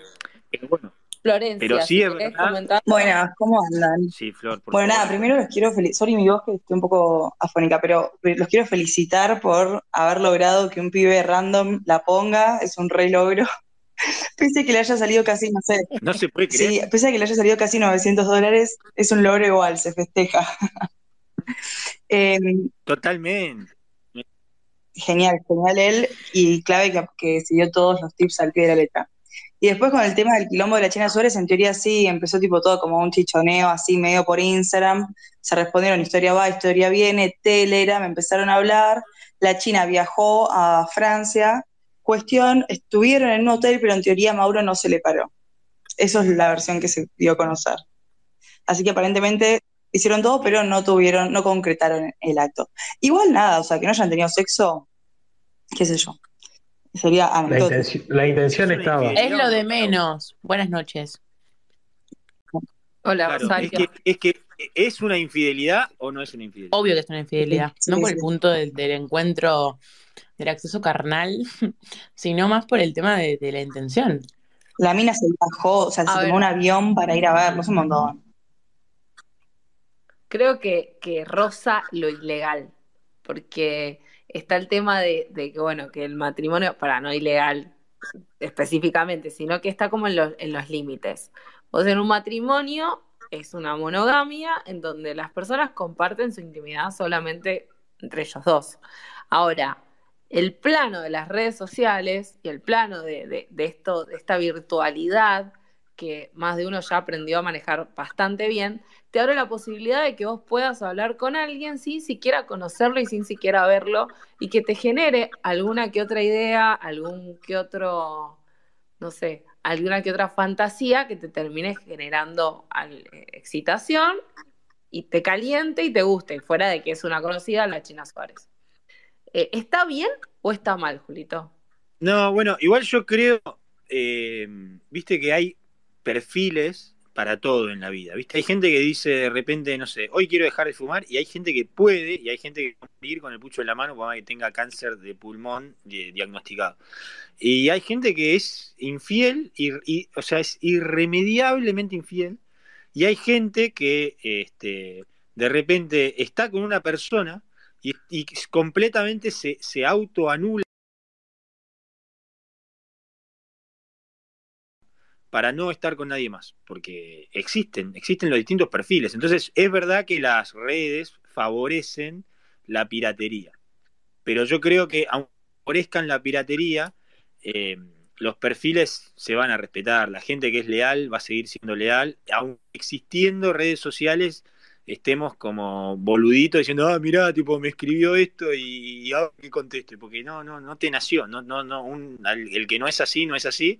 pero bueno, Florencia, pero sí si es querés verdad. Buenas, ¿cómo andan? sí, Flor, por Bueno, nada, primero los quiero felicitar. Sorry mi voz que estoy un poco afónica, pero los quiero felicitar por haber logrado que un pibe random la ponga. Es un re logro. Pese a que le haya salido casi, no sé. No se puede creer. Sí, pese a que le haya salido casi 900 dólares, es un logro igual, se festeja. Eh, Totalmente. genial, genial él y clave que, que siguió todos los tips al pie de la letra. Y después con el tema del quilombo de la China Suárez, en teoría sí, empezó tipo todo como un chichoneo así medio por Instagram, se respondieron historia va, historia viene, Telegram, empezaron a hablar, la China viajó a Francia, cuestión, estuvieron en un hotel, pero en teoría Mauro no se le paró. Eso es la versión que se dio a conocer. Así que aparentemente hicieron todo, pero no tuvieron, no concretaron el acto. Igual nada, o sea, que no hayan tenido sexo, qué sé yo. Sería La, anecdótico. intenci- la intención Es estaba. Es lo de menos. Buenas noches. Hola, Claro, Rosario. es que, es que es una infidelidad o no es una infidelidad. Obvio que es una infidelidad. Sí, no sí, por el sí. punto del, del encuentro, del acceso carnal, sino más por el tema de, de la intención. La mina se viajó, o sea, A se ver. tomó un avión para ir a verlos, un montón. Creo que, que roza lo ilegal, porque está el tema de, que, bueno, que el matrimonio, para no ilegal específicamente, sino que está como en los, en los límites. O sea, en un matrimonio es una monogamia en donde las personas comparten su intimidad solamente entre ellos dos. Ahora, el plano de las redes sociales y el plano de- de esto, de esta virtualidad que más de uno ya aprendió a manejar bastante bien, te abre la posibilidad de que vos puedas hablar con alguien sin siquiera conocerlo y sin siquiera verlo y que te genere alguna que otra idea, algún que otro, no sé, alguna que otra fantasía que te termine generando eh, excitación y te caliente y te guste, fuera de que es una conocida la China Suárez. Eh, ¿Está bien o está mal, Julito? No, bueno, igual yo creo, eh, viste que hay perfiles para todo en la vida, viste, hay gente que dice de repente, no sé, hoy quiero dejar de fumar y hay gente que puede y hay gente que puede ir con el pucho en la mano más que tenga cáncer de pulmón di- diagnosticado. Y hay gente que es infiel, y, o sea, es irremediablemente infiel y hay gente que este, de repente está con una persona y, y completamente se, se autoanula para no estar con nadie más, porque existen, existen los distintos perfiles. Entonces, es verdad que las redes favorecen la piratería, pero yo creo que aunque favorezcan la piratería, eh, los perfiles se van a respetar, la gente que es leal va a seguir siendo leal, aun existiendo redes sociales estemos como boluditos diciendo, ah, mirá, tipo, me escribió esto y, y ahora que conteste, porque no, no, no te nació, no, no, no, un- el que no es así, no es así,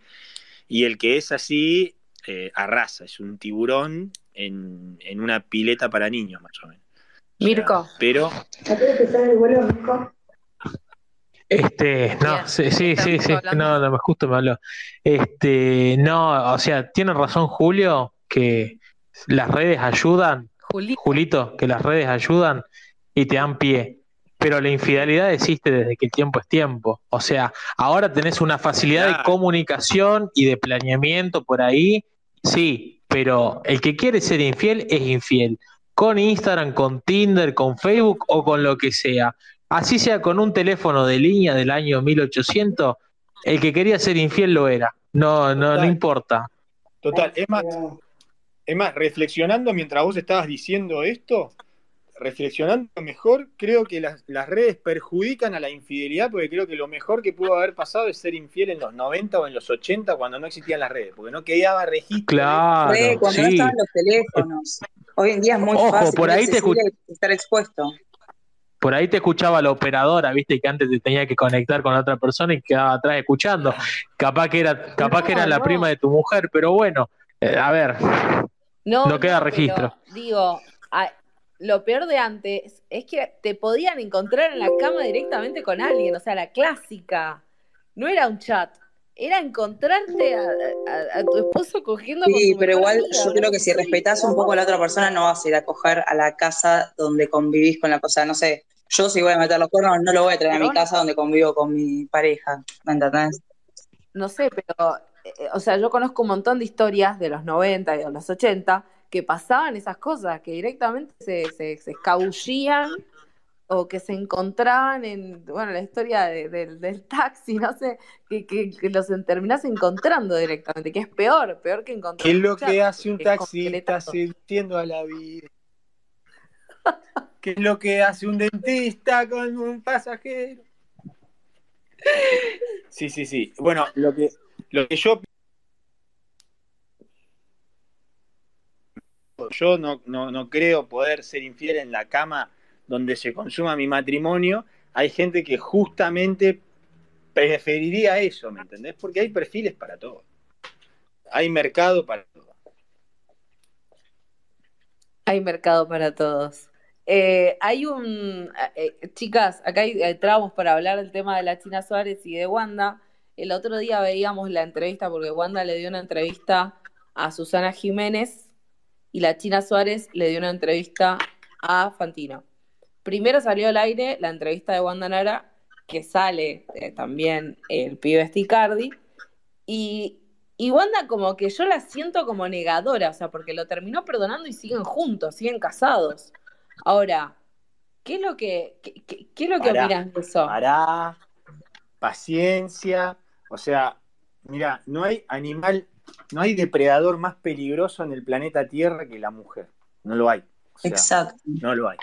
y el que es así, eh, arrasa, es un tiburón en, en una pileta para niños, más o menos. O sea, Mirko. pero Este, no, Bien, sí, sí, sí, sí, hablando. no, no, justo me habló. Este, no, o sea, tiene razón Julio que las redes ayudan, Juli. Julito, que las redes ayudan y te dan pie. Pero la infidelidad existe desde que el tiempo es tiempo. O sea, ahora tenés una facilidad de comunicación y de planeamiento por ahí, sí, pero el que quiere ser infiel es infiel. Con Instagram, con Tinder, con Facebook o con lo que sea. Así sea con un teléfono de línea del año 1800, el que quería ser infiel lo era. No, no, no importa. Total, es más, es más, reflexionando mientras vos estabas diciendo esto, reflexionando mejor, creo que las, las redes perjudican a la infidelidad porque creo que lo mejor que pudo haber pasado es ser infiel en los 90 o en los 80 cuando no existían las redes, porque no quedaba registro. Claro, Re, cuando no sí. estaban los teléfonos. Hoy en día es muy Ojo, fácil. por ahí te estar expuesto. Por ahí te escuchaba la operadora, viste que antes te tenía que conectar con otra persona y quedaba atrás escuchando. Capaz que era, capaz que era la no. prima de tu mujer, pero bueno, eh, a ver, No, No queda registro. digo, a- lo peor de antes es que te podían encontrar en la cama directamente con alguien, o sea, la clásica. No era un chat, era encontrarte a, a- a tu esposo cogiendo con Sí, pero igual amiga, yo creo que si respetás un poco a la otra persona no vas a ir a coger a la casa donde convivís con la cosa. No sé, yo si voy a meter los cuernos no lo voy a traer a mi casa donde convivo con mi pareja. ¿Me entendés? No sé, pero, eh, o sea, yo conozco un montón de historias de los 90 y de los 80 que pasaban esas cosas, que directamente se, se, se escabullían o que se encontraban en, bueno, la historia de- del- del taxi, no sé, que, que, que los terminás encontrando directamente, que es peor, peor que encontrar ¿Qué es lo que hace un taxista seduciendo a la vida? ¿Qué es lo que hace un dentista con un pasajero? Sí, sí, sí. Bueno, lo que, lo que yo yo no, no, no creo poder ser infiel en la cama donde se consuma mi matrimonio. Hay gente que justamente preferiría eso, ¿me entendés? Porque hay perfiles para todo. Hay mercado para todo. Hay mercado para todos. Eh, hay un. eh, eh, chicas, acá hay eh, tramos para hablar del tema de la China Suárez y de Wanda. El otro día veíamos la entrevista, porque Wanda le dio una entrevista a Susana Jiménez y la China Suárez le dio una entrevista a Fantino. Primero salió al aire la entrevista de Wanda Nara, que sale eh, también el pibe Sticardi, y, y Wanda como que yo la siento como negadora, o sea, porque lo terminó perdonando y siguen juntos, siguen casados. Ahora, ¿qué es lo que, qué, qué- qué es lo que Pará, opinas de eso? Pará, paciencia. O sea, mira, no hay animal, no hay depredador más peligroso en el planeta Tierra que la mujer. No lo hay. O sea, Exacto. no lo hay.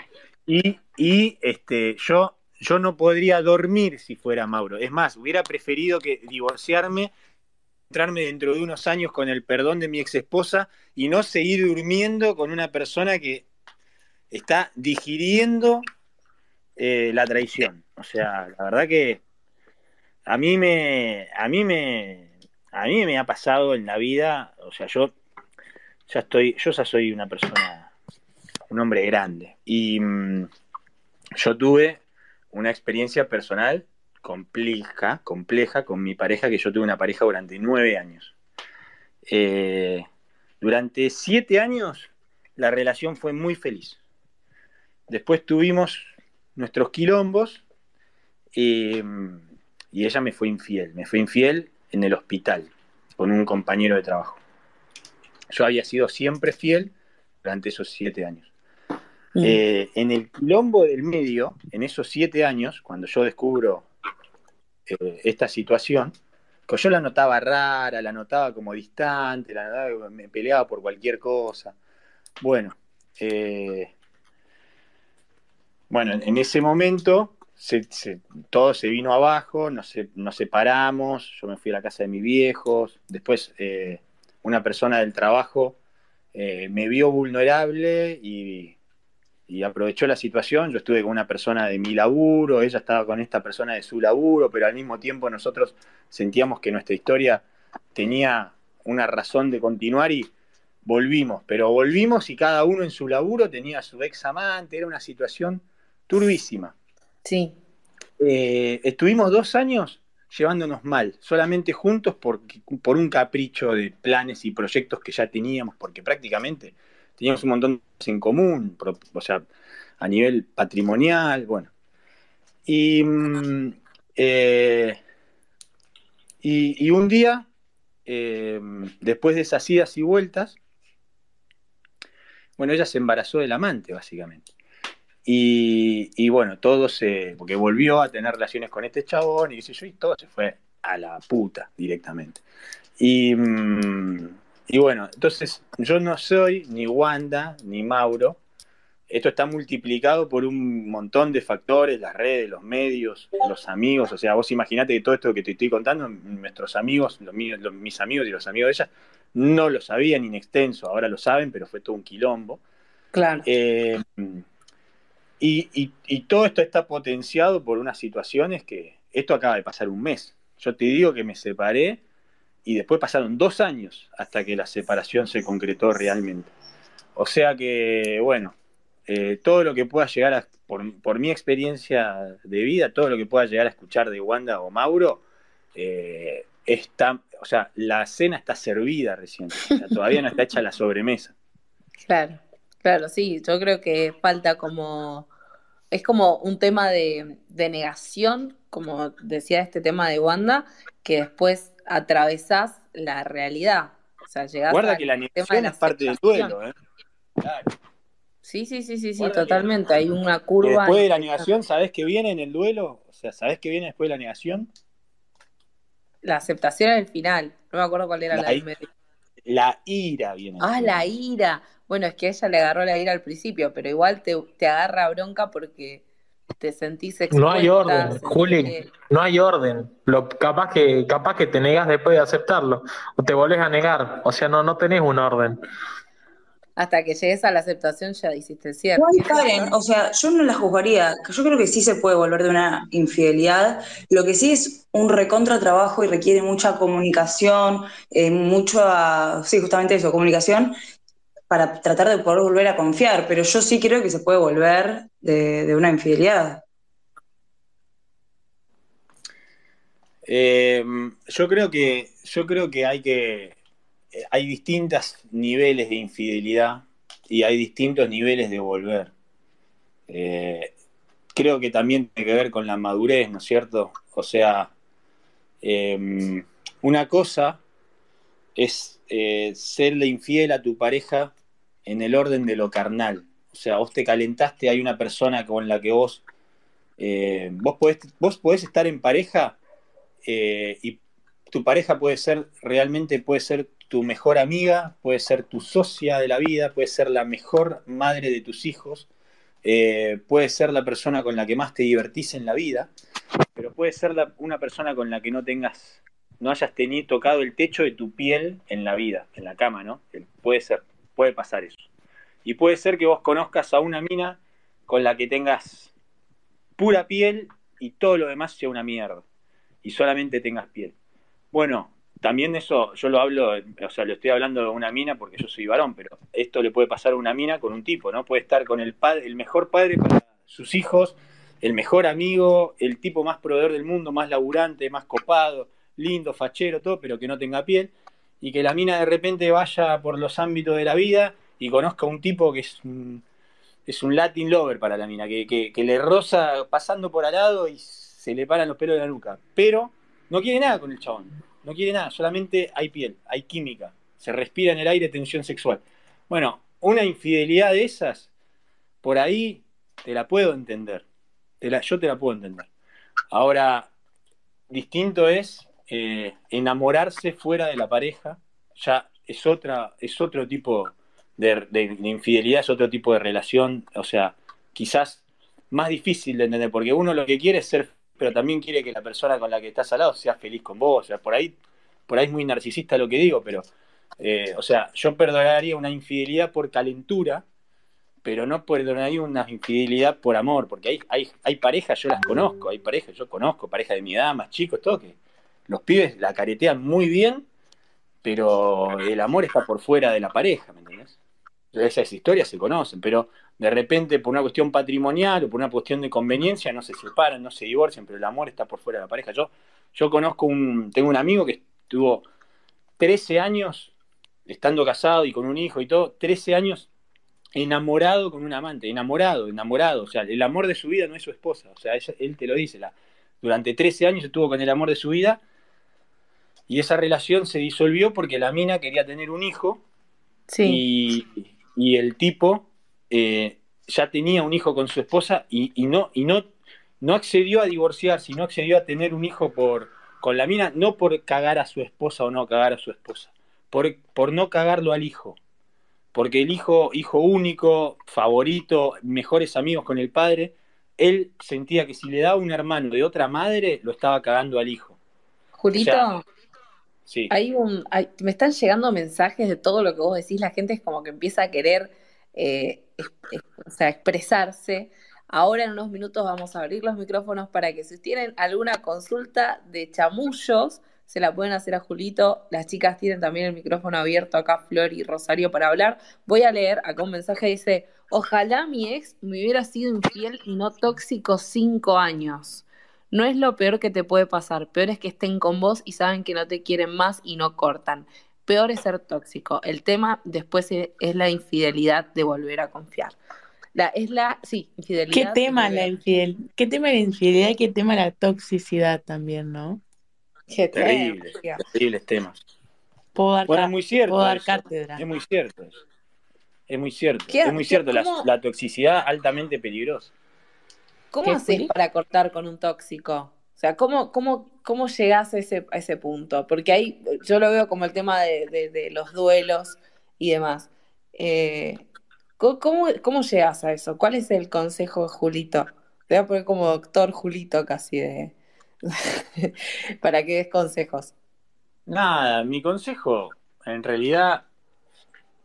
Y, y este, yo, yo no podría dormir si fuera Mauro. Es más, hubiera preferido que divorciarme, entrarme dentro de unos años con el perdón de mi ex esposa y no seguir durmiendo con una persona que está digiriendo eh, la traición. O sea, la verdad que a mí me, a mí me, a mí me ha pasado en la vida, o sea, yo ya estoy, yo ya soy una persona, un hombre grande y mm, yo tuve una experiencia personal compleja, compleja con mi pareja, que yo tuve una pareja durante nueve años. Eh, durante siete años la relación fue muy feliz. Después tuvimos nuestros quilombos eh, y ella me fue infiel. Me fue infiel en el hospital con un compañero de trabajo. Yo había sido siempre fiel durante esos siete años. Mm. Eh, en el quilombo del medio, en esos siete años, cuando yo descubro eh, esta situación, que yo la notaba rara, la notaba como distante, la notaba, me peleaba por cualquier cosa. Bueno, eh, bueno, en, en ese momento se- se- todo se vino abajo, nos, nos separamos, yo me fui a la casa de mis viejos, después eh, una persona del trabajo eh, me vio vulnerable y, y aprovechó la situación. Yo estuve con una persona de mi laburo, ella estaba con esta persona de su laburo, pero al mismo tiempo nosotros sentíamos que nuestra historia tenía una razón de continuar y volvimos, pero volvimos y cada uno en su laburo tenía a su ex amante, era una situación turbísima. Sí. Eh, estuvimos dos años llevándonos mal, solamente juntos por, por un capricho de planes y proyectos que ya teníamos, porque prácticamente teníamos un montón de cosas en común, o sea, a nivel patrimonial, bueno. Y, mm, eh, y, un día, eh, después de esas idas y vueltas, bueno, ella se embarazó del amante, básicamente. Y, bueno, todo se. porque volvió a tener relaciones con este chabón y qué yo, y todo se fue a la puta directamente. Y, mm, y bueno, entonces yo no soy ni Wanda ni Mauro. Esto está multiplicado por un montón de factores, las redes, los medios, los amigos. O sea, vos imaginate que todo esto que te estoy contando, nuestros amigos, los mis amigos y los amigos de ella, no lo sabían in extenso, ahora lo saben, pero fue todo un quilombo. Claro. Eh, y, todo esto está potenciado por unas situaciones que esto acaba de pasar un mes. Yo te digo que me separé y después pasaron dos años hasta que la separación se concretó realmente. O sea que, bueno, eh, todo lo que pueda llegar a, por, mi experiencia de vida, todo lo que pueda llegar a escuchar de Wanda o Mauro, eh, está, o sea, la cena está servida recién, todavía no está hecha la sobremesa. Claro. Claro, sí, yo creo que falta como, es como un tema de, negación, como decía este tema de Wanda, que después atravesás la realidad. O sea, llegás Guarda que la negación es parte del duelo, ¿eh? Claro. Sí, sí, sí, sí, sí, totalmente. Hay una curva. después de la negación, ¿sabés qué viene en el duelo? O sea, ¿sabés qué viene después de la negación? La aceptación al final. No me acuerdo cuál era la, la, la ira viene. Ah, la ira. Bueno, es que ella le agarró la ira al principio, pero igual te, te agarra bronca porque te sentís expuesta. No hay orden, Juli, no hay orden. Lo, capaz, que, capaz que te negas después de aceptarlo, o te volvés a negar, o sea, no, no tenés un orden. Hasta que llegues a la aceptación ya hiciste cierto. No, Karen, o sea, yo no la juzgaría. Yo creo que sí se puede volver de una infidelidad. Lo que sí es un recontra trabajo y requiere mucha comunicación, eh, mucho, sí, justamente eso, comunicación para tratar de poder volver a confiar, pero yo sí creo que se puede volver de, una infidelidad. Eh, yo creo que yo creo que hay que hay distintos niveles de infidelidad y hay distintos niveles de volver. Eh, creo que también tiene que ver con la madurez, ¿no es cierto? O sea, eh, una cosa es serle infiel a tu pareja en el orden de lo carnal. O sea, vos te calentaste, hay una persona con la que vos, eh, vos, podés, vos podés estar en pareja eh, y tu pareja puede ser, realmente puede ser tu mejor amiga, puede ser tu socia de la vida, puede ser la mejor madre de tus hijos, eh, puede ser la persona con la que más te divertís en la vida, pero puede ser una persona con la que no tengas, no hayas tenido, tocado el techo de tu piel en la vida, en la cama, ¿no? Puede ser puede pasar eso. Y puede ser que vos conozcas a una mina con la que tengas pura piel y todo lo demás sea una mierda. Y solamente tengas piel. Bueno, también eso yo lo hablo, o sea, lo estoy hablando de una mina porque yo soy varón, pero esto le puede pasar a una mina con un tipo, ¿no? Puede estar con el padre, el mejor padre para sus hijos, el mejor amigo, el tipo más proveedor del mundo, más laburante, más copado, lindo, fachero, todo, pero que no tenga piel y que la mina de repente vaya por los ámbitos de la vida y conozca a un tipo que es un, es un Latin lover para la mina, que, le roza pasando por al lado y se le paran los pelos de la nuca. Pero no quiere nada con el chabón, no quiere nada, solamente hay piel, hay química, se respira en el aire tensión sexual. Bueno, una infidelidad de esas, por ahí te la puedo entender, yo te la puedo entender. Ahora, distinto es eh, enamorarse fuera de la pareja. Ya es otra, es otro tipo de, infidelidad, es otro tipo de relación, o sea, quizás más difícil de entender, porque uno lo que quiere es ser, pero también quiere que la persona con la que estás al lado sea feliz con vos, o sea, por ahí, por ahí es muy narcisista lo que digo, pero, eh, o sea, yo perdonaría una infidelidad por calentura, pero no hay una infidelidad por amor, porque hay, hay, hay parejas, yo las conozco, hay parejas, yo conozco, parejas de mi edad, más chicos, todo, que los pibes la caretean muy bien, pero el amor está por fuera de la pareja, ¿me entiendes? Esas historias se conocen, pero de repente por una cuestión patrimonial o por una cuestión de conveniencia no se separan, no se divorcian, pero el amor está por fuera de la pareja. Yo, yo conozco un, tengo un amigo que estuvo 13 años estando casado y con un hijo y todo, 13 años enamorado con un amante, enamorado, enamorado, o sea, el amor de su vida no es su esposa, o sea, él te lo dice, la, durante 13 años estuvo con el amor de su vida y esa relación se disolvió porque la mina quería tener un hijo y, y, el tipo eh, ya tenía un hijo con su esposa y, y, no, y no, no accedió a divorciarse, no accedió a tener un hijo por, con la mina, no por cagar a su esposa o no cagar a su esposa, por, por no cagarlo al hijo porque el hijo, hijo único, favorito, mejores amigos con el padre, él sentía que si le daba un hermano de otra madre, lo estaba cagando al hijo. Julito, sí. hay un, me están llegando mensajes de todo lo que vos decís, la gente es como que empieza a querer eh, o sea, expresarse. Ahora en unos minutos vamos a abrir los micrófonos para que si tienen alguna consulta de chamullos, se la pueden hacer a Julito. Las chicas tienen también el micrófono abierto acá, Flor y Rosario, para hablar. Voy a leer acá un mensaje dice, ojalá mi ex me hubiera sido infiel y no tóxico cinco años. No es lo peor que te puede pasar, peor es que estén con vos y saben que no te quieren más y no cortan. Peor es ser tóxico. El tema después es la infidelidad de volver a confiar. La, es la, sí, infidelidad. ¿Qué tema la infidelidad? ¿Qué tema la infidelidad y qué tema la toxicidad también, no? Terribles, terribles temas. Puedo dar, bueno, es muy cierto. Puedo dar cátedra. Es muy cierto. Es muy cierto. Es muy cierto. La, la, toxicidad altamente peligrosa. ¿Cómo haces para cortar con un tóxico? O sea, ¿cómo, cómo, cómo llegás a ese, a ese punto? Porque ahí yo lo veo como el tema de, de, los duelos y demás. Eh, ¿cómo, ¿Cómo llegas a eso? ¿Cuál es el consejo Julito? Te voy a poner como doctor Julito casi de, para que des consejos. Nada, mi consejo, en realidad,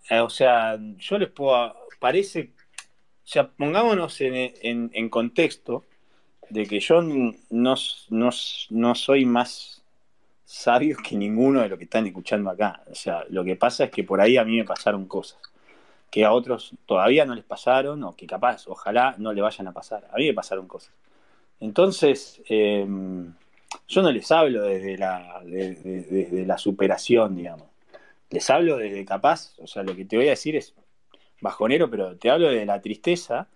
eh, o sea, yo les puedo, parece, o sea, pongámonos en, en, contexto de que yo no, no, soy más sabio que ninguno de los que están escuchando acá. O sea, lo que pasa es que por ahí a mí me pasaron cosas que a otros todavía no les pasaron o que capaz, ojalá no le vayan a pasar. A mí me pasaron cosas. Entonces, em, yo no les hablo desde la, desde la superación, digamos. Les hablo desde capaz, o sea, lo que te voy a decir es bajonero, pero te hablo de la tristeza.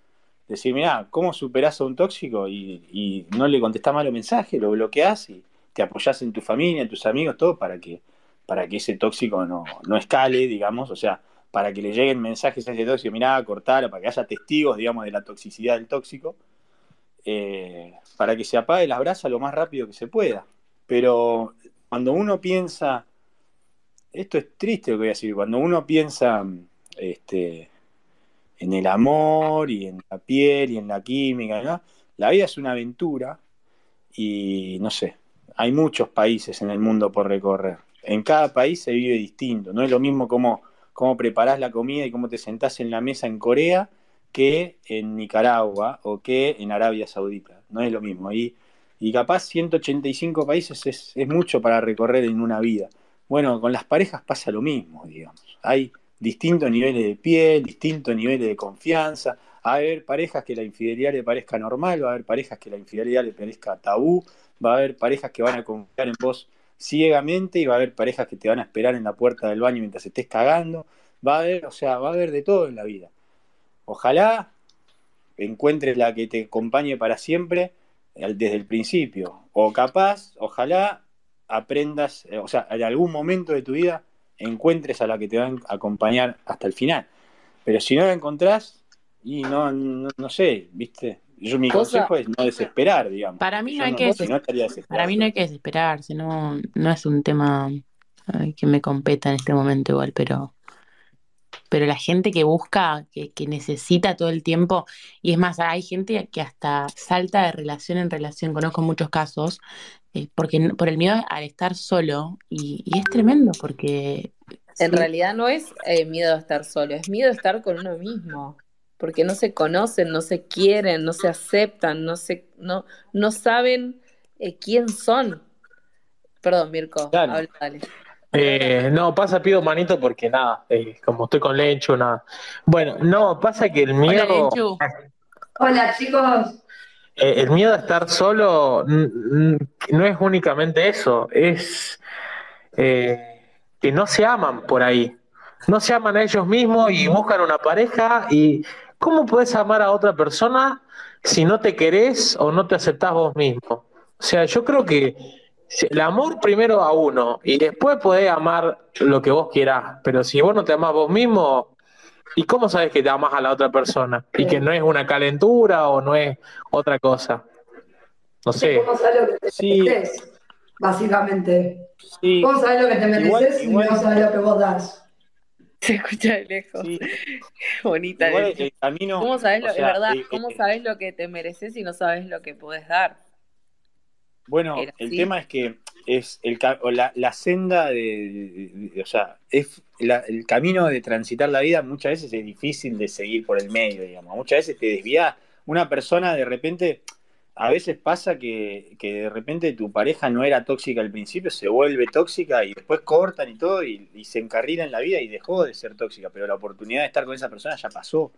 Decir, mira, ¿cómo superás a un tóxico y, no le contestás mal los mensajes, lo bloqueás y te apoyás en tu familia, en tus amigos, todo para que, para que ese tóxico no, no escale, digamos, o sea, para que le lleguen mensajes a ese tóxico, mirá, cortar, para que haya testigos, digamos, de la toxicidad del tóxico eh, para que se apague las brasas lo más rápido que se pueda. Pero cuando uno piensa, esto es triste lo que voy a decir, cuando uno piensa este, en el amor y en la piel y en la química, la vida es una aventura y no sé, hay muchos países en el mundo por recorrer. En cada país se vive distinto, no es lo mismo cómo, cómo la comida y cómo te sentás en la mesa en Corea que en Nicaragua o que en Arabia Saudita. No es lo mismo. Y, y capaz 185 países es, es, mucho para recorrer en una vida. Bueno, con las parejas pasa lo mismo, digamos. Hay distintos niveles de piel, distintos niveles de confianza. Va a haber parejas que la infidelidad le parezca normal, va a haber parejas que la infidelidad le parezca tabú, va a haber parejas que van a confiar en vos ciegamente y va a haber parejas que te van a esperar en la puerta del baño mientras estés cagando. Va a haber, o sea, va a haber de todo en la vida. Ojalá encuentres la que te acompañe para siempre desde el principio. O capaz, ojalá aprendas, eh, o sea, en algún momento de tu vida encuentres a la que te va a acompañar hasta el final. Pero si no la encontrás, y no, no, sé, ¿viste? Yo mi consejo es no desesperar, digamos. Para mí no hay que desesperar. Para mí no hay que desesperarse, no, no es un tema que me competa en este momento igual, pero pero la gente que busca, que, necesita todo el tiempo, y es más, hay gente que hasta salta de relación en relación, conozco muchos casos, eh, porque por el miedo al estar solo, y, es tremendo porque... En realidad no es eh, miedo a estar solo, es miedo a estar con uno mismo. porque no se conocen, no se quieren, no se aceptan, no, se, no, no saben eh, quién son. Perdón, Mirko, habla, dale. Eh, no, pasa, pido manito porque nada, eh, como estoy con Lencho, nada. Bueno, no, pasa que el miedo. Hola, chicos. Eh, el miedo a estar solo no es únicamente eso, es que no se aman por ahí. No se aman a ellos mismos y buscan una pareja. ¿Y cómo puedes amar a otra persona si no te querés o no te aceptás vos mismo? O sea, yo creo que el amor primero a uno y después podés amar lo que vos quieras, pero si vos no te amás vos mismo, ¿y cómo sabes que te amás a la otra persona? Y que no es una calentura o no es otra cosa. No sé. ¿Cómo sabes lo que te mereces? Básicamente. ¿Cómo sabes lo que te mereces y no sabes lo que vos das? Se escucha de lejos. Bonita. ¿Cómo sabes lo, verdad, ¿cómo sabes lo que te mereces y no sabes lo que podés dar? Bueno, el tema es que es el, la, la senda de, o sea, es el camino de transitar la vida muchas veces es difícil de seguir por el medio, digamos. Muchas veces te desvías. Una persona de repente, a veces pasa que, que, de repente tu pareja no era tóxica al principio, se vuelve tóxica y después cortan y todo y se encarrila en la vida y dejó de ser tóxica, pero la oportunidad de estar con esa persona ya pasó.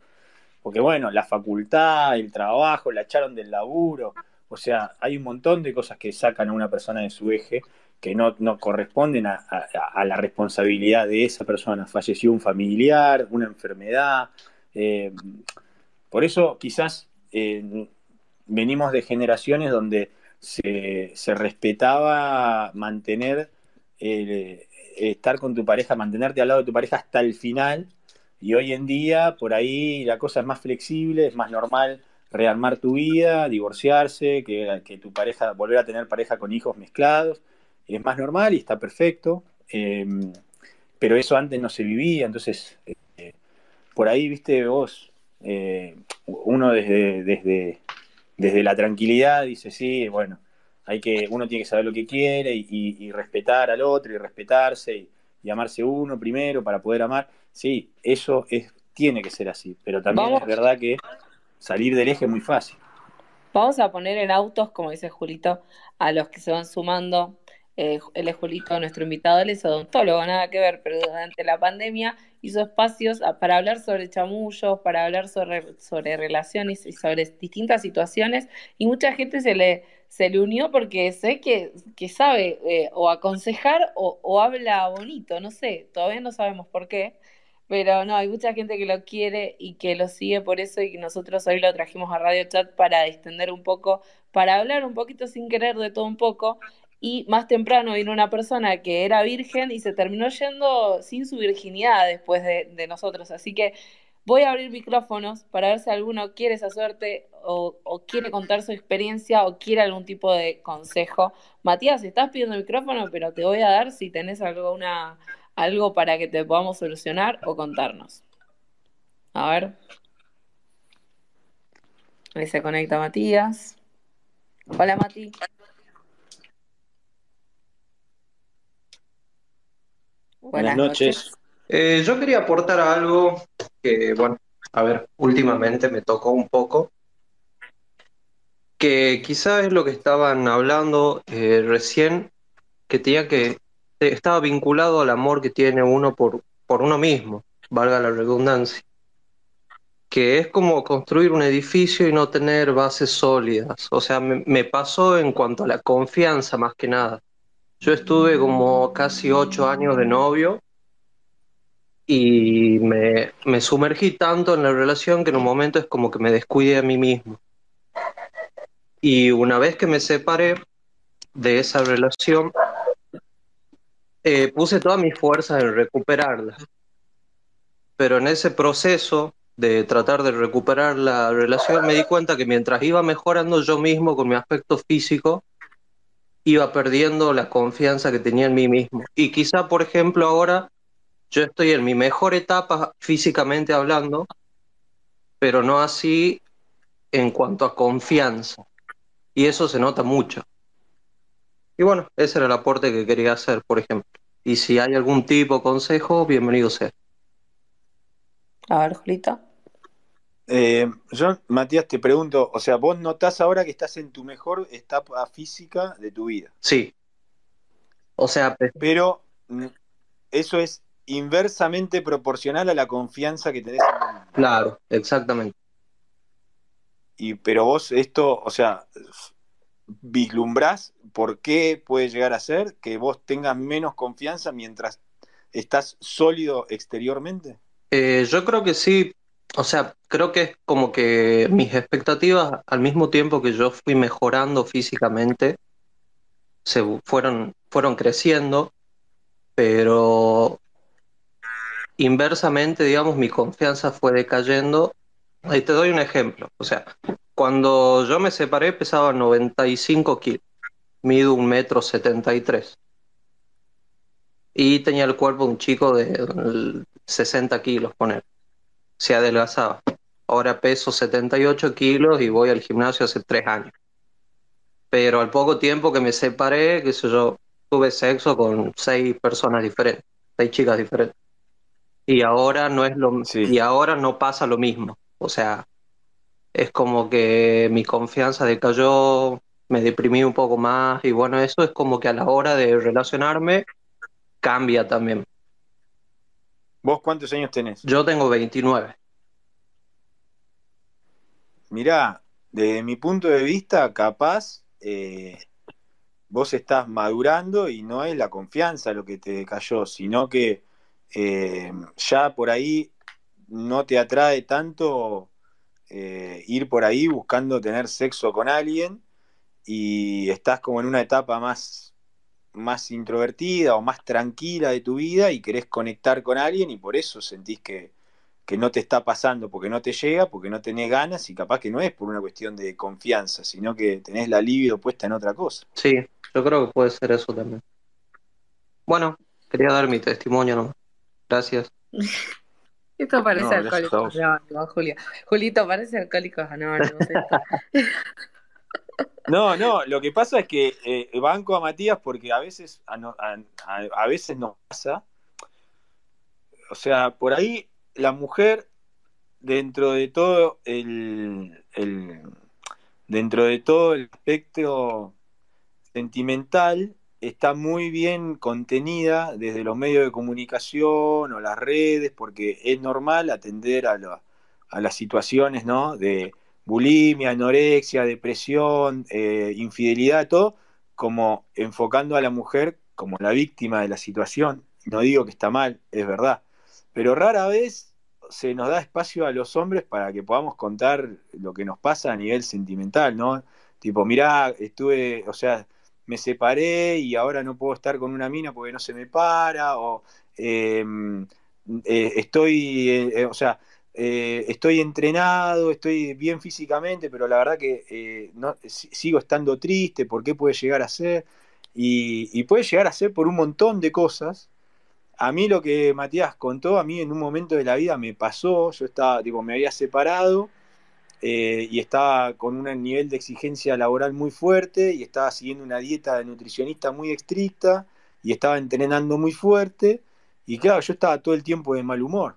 Porque bueno, la facultad, el trabajo, la echaron del laburo, o sea, hay un montón de cosas que sacan a una persona de su eje que no, corresponden a, la responsabilidad de esa persona. Falleció un familiar, una enfermedad. Eh, por eso quizás eh, venimos de generaciones donde se, respetaba mantener, eh, estar con tu pareja, mantenerte al lado de tu pareja hasta el final. Y hoy en día, por ahí la cosa es más flexible, es más normal rearmar tu vida, divorciarse, que, tu pareja, volver a tener pareja con hijos mezclados, es más normal y está perfecto, em, pero eso antes no se vivía, entonces eh, por ahí, viste vos, eh, uno desde, desde, desde la tranquilidad dice, sí, bueno, hay que, uno tiene que saber lo que quiere y, respetar al otro y respetarse y, y, amarse uno primero para poder amar, sí, eso es, tiene que ser así, pero también es verdad que salir del eje es muy fácil. Vamos a poner en autos, como dice Julito, a los que se van sumando. Eh, él es Julito, nuestro invitado, él es odontólogo, nada que ver, pero durante la pandemia hizo espacios para hablar sobre chamullos, para hablar sobre, sobre relaciones y sobre distintas situaciones, y mucha gente se le, se le unió porque sé que, que sabe eh, o aconsejar o habla bonito, no sé, todavía no sabemos por qué, pero no, hay mucha gente que lo quiere y que lo sigue por eso y nosotros hoy lo trajimos a Radio Chat para distender un poco, para hablar un poquito sin querer de todo un poco. Y más temprano vino una persona que era virgen y se terminó yendo sin su virginidad después de, nosotros. Así que voy a abrir micrófonos para ver si alguno quiere esa suerte o, o, quiere contar su experiencia o quiere algún tipo de consejo. Matías, estás pidiendo micrófono, pero te voy a dar si tenés alguna algo para que te podamos solucionar o contarnos. A ver. Ahí se conecta Matías. Hola Mati. Buenas, noches. Eh, yo quería aportar algo que, bueno, a ver, últimamente me tocó un poco, que quizás es lo que estaban hablando eh, recién, que tenía que estaba vinculado al amor que tiene uno por, por uno mismo, valga la redundancia, que es como construir un edificio y no tener bases sólidas. O sea, me, pasó en cuanto a la confianza más que nada. Yo estuve como casi ocho años de novio y me, me, sumergí tanto en la relación que en un momento es como que me descuidé a mí mismo. Y una vez que me separé de esa relación, eh, puse todas mis fuerzas en recuperarla. Pero en ese proceso de tratar de recuperar la relación me di cuenta que mientras iba mejorando yo mismo con mi aspecto físico, iba perdiendo la confianza que tenía en mí mismo. Y quizá, por ejemplo, ahora yo estoy en mi mejor etapa físicamente hablando, pero no así en cuanto a confianza. Y eso se nota mucho. Y bueno, ese era el aporte que quería hacer, por ejemplo. Y si hay algún tipo de consejo, bienvenido sea. A ver, Julita. Eh, yo, Matías, te pregunto, o sea, vos notás ahora que estás en tu mejor etapa física de tu vida. Sí. O sea, pero mm, eso es inversamente proporcional a la confianza que tenés en. Claro, exactamente. Y pero vos esto, o sea, vislumbrás por qué puede llegar a ser que vos tengas menos confianza mientras estás sólido exteriormente? Eh, yo creo que sí, o sea, creo que es como que mis expectativas al mismo tiempo que yo fui mejorando físicamente, se fueron, fueron creciendo, pero inversamente, digamos, mi confianza fue decayendo. Te doy un ejemplo. O sea, cuando yo me separé pesaba 95 kilos, mido un metro 73 y tenía el cuerpo de un chico de 60 kilos, poner. Se adelgazaba. Ahora peso 78 kilos y voy al gimnasio hace tres años. Pero al poco tiempo que me separé, qué sé yo, tuve sexo con seis personas diferentes, seis chicas diferentes. Y ahora no es lo y ahora no pasa lo mismo. O sea, es como que mi confianza decayó, me deprimí un poco más y bueno, eso es como que a la hora de relacionarme cambia también. ¿Vos cuántos años tenés? Yo tengo 29. Mirá, desde mi punto de vista, capaz eh, vos estás madurando y no es la confianza lo que te cayó, sino que eh, ya por ahí no te atrae tanto eh, ir por ahí buscando tener sexo con alguien y estás como en una etapa más más introvertida o más tranquila de tu vida y querés conectar con alguien y por eso sentís que, no te está pasando porque no te llega, porque no tenés ganas y capaz que no es por una cuestión de confianza, sino que tenés la libido puesta en otra cosa. Sí, yo creo que puede ser eso también. Bueno, quería dar mi testimonio nomás. Gracias. Esto parece alcohólico. No, Julia. Julito, parece alcohólico anónimos. No, no, lo que pasa es que eh, banco a Matías porque a veces a, veces nos pasa. O sea, por ahí la mujer, dentro de todo el, dentro de todo el espectro sentimental, está muy bien contenida desde los medios de comunicación o las redes, porque es normal atender a, a las situaciones, ¿no? De, bulimia, anorexia, depresión, eh, infidelidad, todo, como enfocando a la mujer como la víctima de la situación. No digo que está mal, es verdad, pero rara vez se nos da espacio a los hombres para que podamos contar lo que nos pasa a nivel sentimental, ¿no? Tipo, mirá, estuve, o sea, me separé y ahora no puedo estar con una mina porque no se me para, o em, eh, estoy, eh, o sea, eh, estoy entrenado, estoy bien físicamente, pero la verdad que eh, no, sigo estando triste, ¿por qué puede llegar a ser? Y, puede llegar a ser por un montón de cosas. A mí lo que Matías contó, a mí en un momento de la vida me pasó, yo estaba, tipo, me había separado eh, y estaba con un nivel de exigencia laboral muy fuerte y estaba siguiendo una dieta de nutricionista muy estricta y estaba entrenando muy fuerte. Y claro, yo estaba todo el tiempo de mal humor.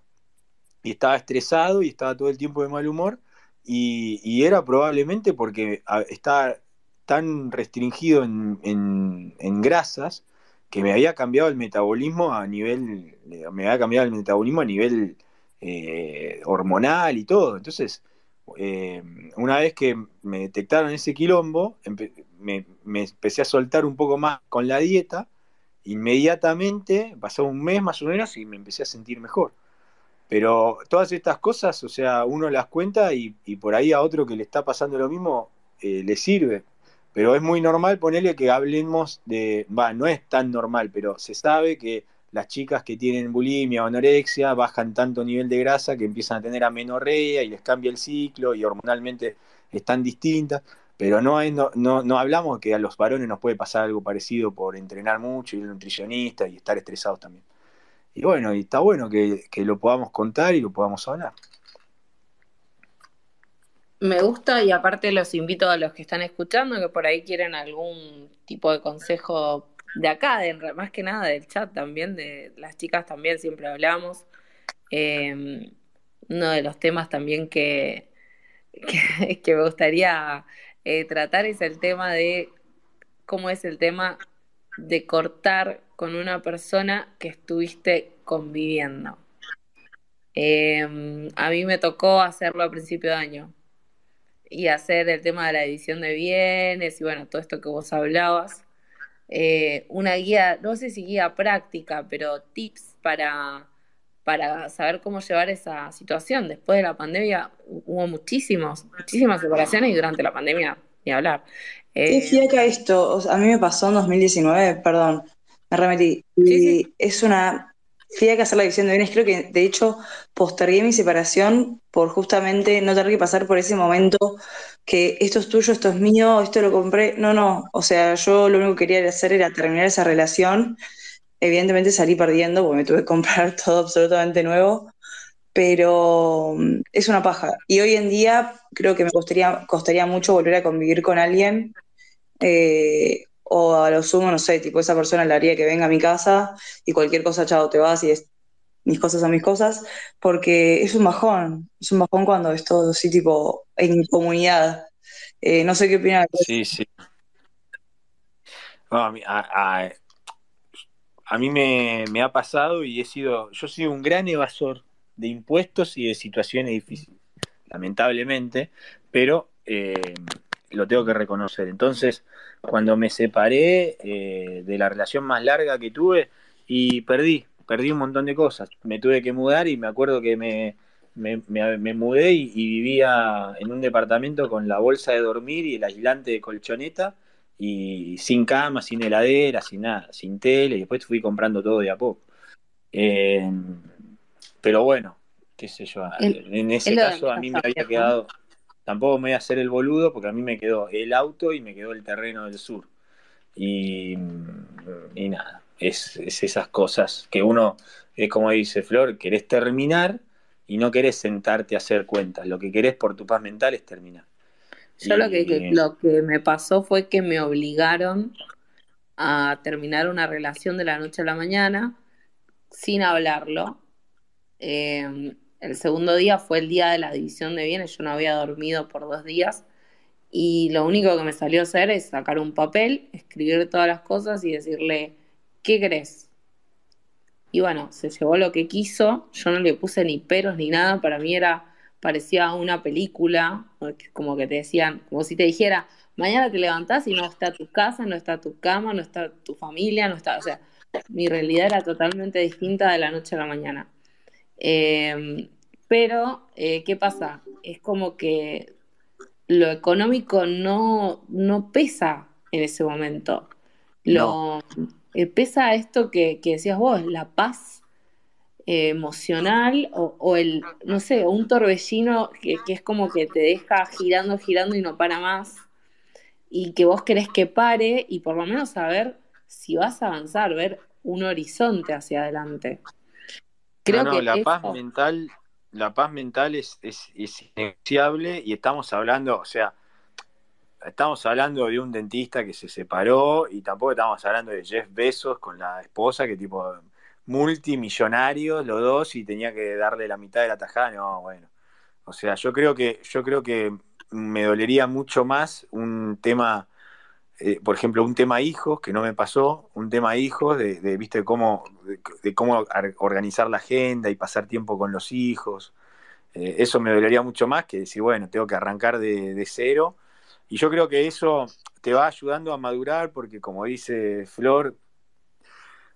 Y estaba estresado y estaba todo el tiempo de mal humor. Y, era probablemente porque estaba tan restringido en, grasas que me había cambiado el metabolismo a nivel, me había cambiado el metabolismo a nivel eh, hormonal y todo. Entonces, eh, una vez que me detectaron ese quilombo, me, empecé a soltar un poco más con la dieta, inmediatamente, pasó un mes más o menos y me empecé a sentir mejor. Pero todas estas cosas, o sea, uno las cuenta y, por ahí a otro que le está pasando lo mismo, eh, le sirve. Pero es muy normal ponerle que hablemos de, va, no es tan normal, pero se sabe que las chicas que tienen bulimia o anorexia bajan tanto nivel de grasa que empiezan a tener amenorrea y les cambia el ciclo y hormonalmente están distintas. Pero no, no, no, no hablamos que a los varones nos puede pasar algo parecido por entrenar mucho ir nutricionista y estar estresados también. Y bueno, y está bueno que, lo podamos contar y lo podamos hablar. Me gusta y aparte los invito a los que están escuchando que por ahí quieren algún tipo de consejo de acá, de, más que nada del chat también, de las chicas también siempre hablamos. Em, uno de los temas también que, que, me gustaría eh, tratar es el tema de cómo es el tema de cortar con una persona que estuviste conviviendo. Em, a mí me tocó hacerlo a principio de año y hacer el tema de la edición de bienes y bueno, todo esto que vos hablabas. Eh, una guía, no sé si guía práctica, pero tips para, para saber cómo llevar esa situación. Después de la pandemia hubo muchísimos, muchísimas separaciones y durante la pandemia ni hablar. Eh, fiaca esto, a mí me pasó en 2019, perdón, me remetí. Y es una fiaca hacer la edición de bienes. Creo que de hecho postergué mi separación por justamente no tener que pasar por ese momento que esto es tuyo, esto es mío, esto lo compré. No, no. O sea, yo lo único que quería hacer era terminar esa relación. Evidentemente salí perdiendo porque me tuve que comprar todo absolutamente nuevo pero mm, es una paja. Y hoy en día creo que me costaría, costaría mucho volver a convivir con alguien, eh, o a lo sumo, no sé, tipo esa persona le haría que venga a mi casa y cualquier cosa, chao, te vas y es mis cosas son mis cosas, porque es un bajón, es un bajón cuando es todo así, tipo, en comunidad. Eh, no sé qué opinas. Sí, sí. a, mí, me, me, ha pasado y he sido, yo soy un gran evasor de impuestos y de situaciones difíciles, lamentablemente, pero eh, lo tengo que reconocer. Entonces, cuando me separé eh, de la relación más larga que tuve y perdí, perdí un montón de cosas, me tuve que mudar y me acuerdo que me, me, mudé y, vivía en un departamento con la bolsa de dormir y el aislante de colchoneta y sin cama, sin heladera, sin nada, sin tele, y después fui comprando todo de a poco. Eh, pero bueno, qué sé yo, en ese caso a mí me había quedado, tampoco me voy a hacer el boludo porque a mí me quedó el auto y me quedó el terreno del sur. Y, y nada, es, esas cosas que uno, es como dice Flor, querés terminar y no querés sentarte a hacer cuentas, lo que querés por tu paz mental es terminar. Yo lo, que, lo que me pasó fue que me obligaron a terminar una relación de la noche a la mañana sin hablarlo Em, el segundo día fue el día de la división de bienes, yo no había dormido por dos días y lo único que me salió a hacer es sacar un papel, escribir todas las cosas y decirle, ¿qué crees? Y bueno, se llevó lo que quiso, yo no le puse ni peros ni nada, para mí era, parecía una película, como que te decían, como si te dijera, mañana te levantás y no está tu casa, no está tu cama, no está tu familia, no está, o sea, mi realidad era totalmente distinta de la noche a la mañana. Em, pero, eh, ¿qué pasa? Es como que lo económico no, no pesa en ese momento. Lo, eh, pesa esto que, decías vos, la paz eh, emocional o, el, no sé, un torbellino que, que, es como que te deja girando, girando y no para más. Y que vos querés que pare y por lo menos saber si vas a avanzar, ver un horizonte hacia adelante. Creo que la paz mental, la paz mental es, es, innegociable y estamos hablando, o sea, estamos hablando de un dentista que se separó y tampoco estamos hablando de Jeff Bezos con la esposa que tipo multimillonarios los dos y tenía que darle la mitad de la tajada, no, bueno. O sea, yo creo que yo creo que me dolería mucho más un tema eh, por ejemplo, un tema hijos, que no me pasó, un tema hijos, de, de viste, cómo, de, cómo organizar la agenda y pasar tiempo con los hijos. Eh, eso me dolería mucho más que decir, bueno, tengo que arrancar de, de cero. Y yo creo que eso te va ayudando a madurar porque, como dice Flor,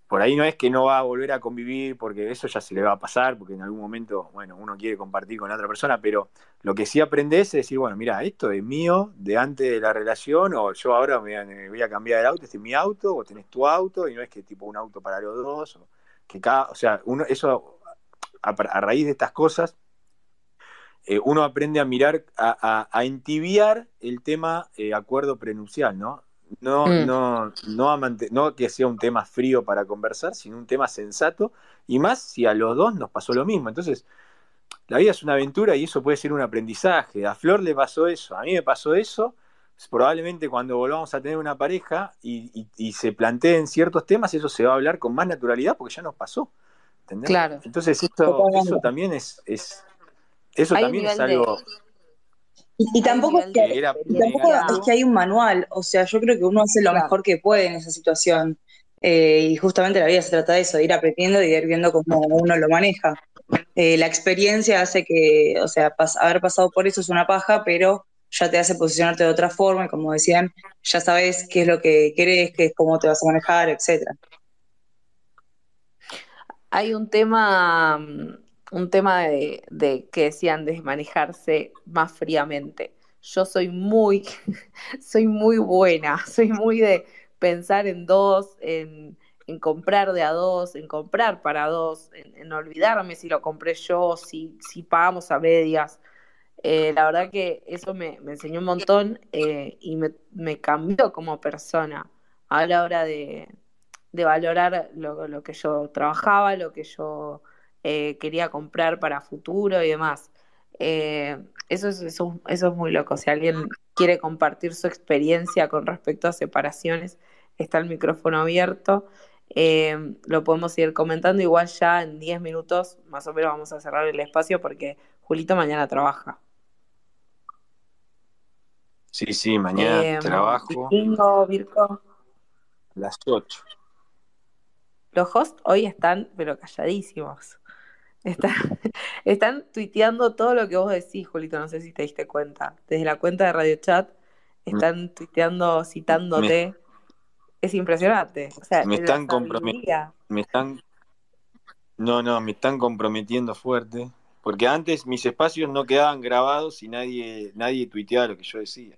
por ahí no es que no va a volver a convivir, porque eso ya se le va a pasar, porque en algún momento, bueno, uno quiere compartir con otra persona, pero lo que sí aprendes es decir, bueno, mira, esto es mío de antes de la relación, o yo ahora me voy a cambiar el auto, este es mi auto, o tenés tu auto, y no es que tipo un auto para los dos, o que cada, o sea, uno, eso a, raíz de estas cosas, eh, uno aprende a mirar, a, a, entibiar el tema eh, acuerdo prenupcial, ¿no? No, mm. no, no, no que sea un tema frío para conversar, sino un tema sensato, y más si a los dos nos pasó lo mismo. Entonces, la vida es una aventura y eso puede ser un aprendizaje. A Flor le pasó eso, a mí me pasó eso. Probablemente cuando volvamos a tener una pareja y, se planteen ciertos temas, eso se va a hablar con más naturalidad porque ya nos pasó. ¿entendés? Claro. Entonces, esto, eso también es, es, Eso también es algo... Y, tampoco, es que, es que hay un manual, o sea, yo creo que uno hace lo mejor que puede en esa situación. Eh, y justamente la vida se trata de eso, de ir aprendiendo y de ir viendo cómo uno lo maneja. Eh, la experiencia hace que, o sea, haber pasado por eso es una paja, pero ya te hace posicionarte de otra forma y como decían, ya sabes qué es lo que querés, qué es cómo te vas a manejar, etcétera. Hay un tema mm, un tema de, que decían de manejarse más fríamente. Yo soy muy, soy muy buena, soy muy de pensar en dos, en, comprar de a dos, en comprar para dos, en, olvidarme si lo compré yo, si, si pagamos a medias. Eh, la verdad que eso me, enseñó un montón eh, y me, cambió como persona a la hora de, valorar lo, lo, que yo trabajaba, lo que yo eh, quería comprar para futuro y demás. Eh, eso, es, eso, es muy loco. Si alguien quiere compartir su experiencia con respecto a separaciones, está el micrófono abierto. Eh, lo podemos ir comentando. Igual ya en 10 minutos más o menos vamos a cerrar el espacio porque Julito mañana trabaja. Sí, sí, mañana trabajo. Virgo. Las 8. Los hosts hoy están, pero calladísimos. están tuiteando todo lo que vos decís, Julito, no sé si te diste cuenta. Desde la cuenta de Radio Chat están tuiteando, citándote. es impresionante. O sea, me están comprometiendo. Me están. No, no, me están comprometiendo fuerte. Porque antes mis espacios no quedaban grabados y nadie, nadie tuiteaba lo que yo decía.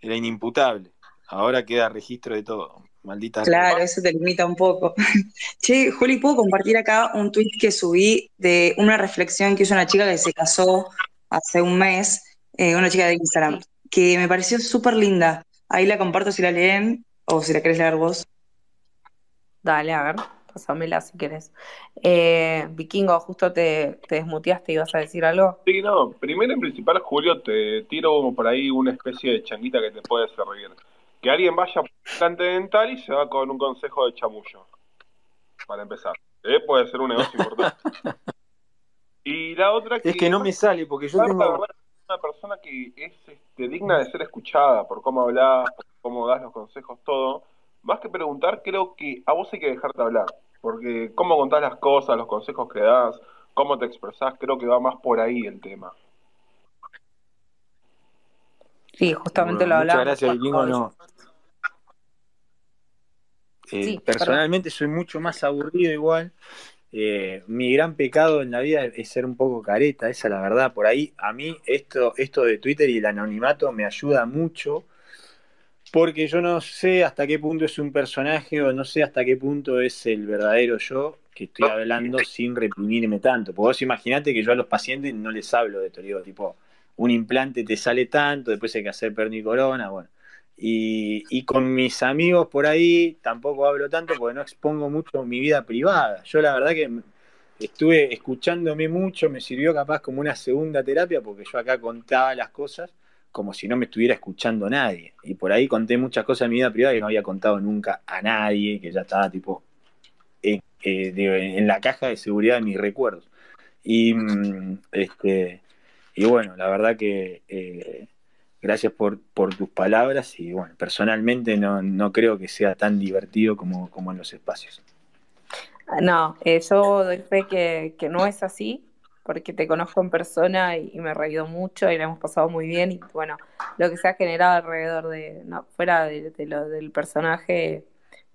Era inimputable. Ahora queda registro de todo. Maldita. Claro, eso te limita un poco. che, Juli, ¿puedo compartir acá un tweet que subí de una reflexión que hizo una chica que se casó hace un mes, eh, una chica de Instagram, que me pareció súper linda. Ahí la comparto si la leen o si la querés leer vos. Dale, a ver, pásamela si querés. Eh, Vikingo, justo te, te desmuteaste y vas a decir algo. Sí, no, primero en principal, Julio, te tiro por ahí una especie de changuita que te puede servir que alguien vaya por dental y se va con un consejo de chamullo. Para empezar. ¿Eh? Puede ser un negocio importante. Y la otra que... Es que no me sale, porque yo tengo... Una persona que es este, digna de ser escuchada por cómo hablas, por cómo das los consejos, todo. Más que preguntar, creo que a vos hay que dejarte hablar. Porque cómo contás las cosas, los consejos que das, cómo te expresás, creo que va más por ahí el tema. Sí, justamente lo hablamos. Muchas gracias, Vikingo. No. Eh, personalmente soy mucho más aburrido igual. Eh, mi gran pecado en la vida es ser un poco careta, esa es la verdad. Por ahí, a mí esto, esto de Twitter y el anonimato me ayuda mucho, porque yo no sé hasta qué punto es un personaje o no sé hasta qué punto es el verdadero yo que estoy hablando sin reprimirme tanto. Porque vos imaginate que yo a los pacientes no les hablo de esto, digo, tipo, un implante te sale tanto, después hay que hacer pernicorona, bueno. Y, con mis amigos por ahí tampoco hablo tanto porque no expongo mucho mi vida privada. Yo la verdad que estuve escuchándome mucho, me sirvió capaz como una segunda terapia porque yo acá contaba las cosas como si no me estuviera escuchando nadie. Y por ahí conté muchas cosas de mi vida privada que no había contado nunca a nadie, que ya estaba tipo en, eh, la caja de seguridad de mis recuerdos. Y, mm, este, y bueno, la verdad que eh, gracias por, por tus palabras y bueno, personalmente no, no creo que sea tan divertido como, como en los espacios. No, eh, yo doy fe que, que, no es así, porque te conozco en persona y, me he reído mucho y la hemos pasado muy bien y bueno, lo que se ha generado alrededor de, no, fuera de, lo del personaje,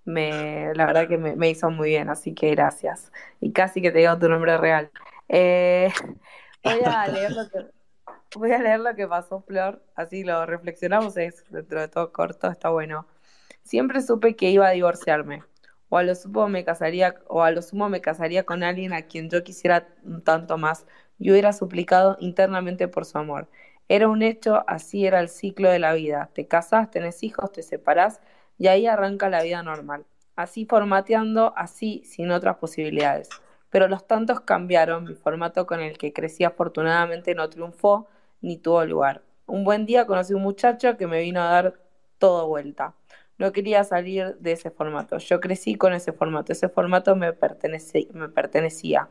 me, la verdad que me, hizo muy bien, así que gracias. Y casi que te digo tu nombre real. Eh, voy a leer lo que, Voy a leer lo que pasó, Flor, así lo reflexionamos, es dentro de todo corto, está bueno. Siempre supe que iba a divorciarme, o a lo sumo me casaría, o a lo sumo me casaría con alguien a quien yo quisiera un tanto más y hubiera suplicado internamente por su amor. Era un hecho, así era el ciclo de la vida. Te casas, tenés hijos, te separás y ahí arranca la vida normal. Así formateando, así sin otras posibilidades. Pero los tantos cambiaron, mi formato con el que crecí afortunadamente no triunfó, ni tuvo lugar. Un buen día conocí a un muchacho que me vino a dar todo vuelta. No quería salir de ese formato. Yo crecí con ese formato. Ese formato me, me pertenecía.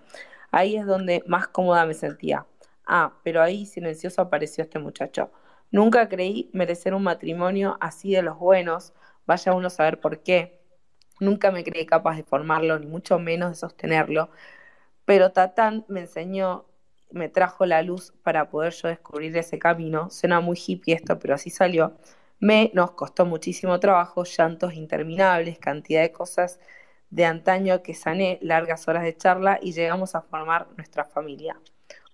Ahí es donde más cómoda me sentía. Ah, pero ahí silencioso apareció este muchacho. Nunca creí merecer un matrimonio así de los buenos, vaya uno a saber por qué. Nunca me creí capaz de formarlo, ni mucho menos de sostenerlo. Pero Tatán me enseñó, me trajo la luz para poder yo descubrir ese camino. Suena muy hippie esto, pero así salió. Me nos costó muchísimo trabajo, llantos interminables, cantidad de cosas de antaño que sané, largas horas de charla y llegamos a formar nuestra familia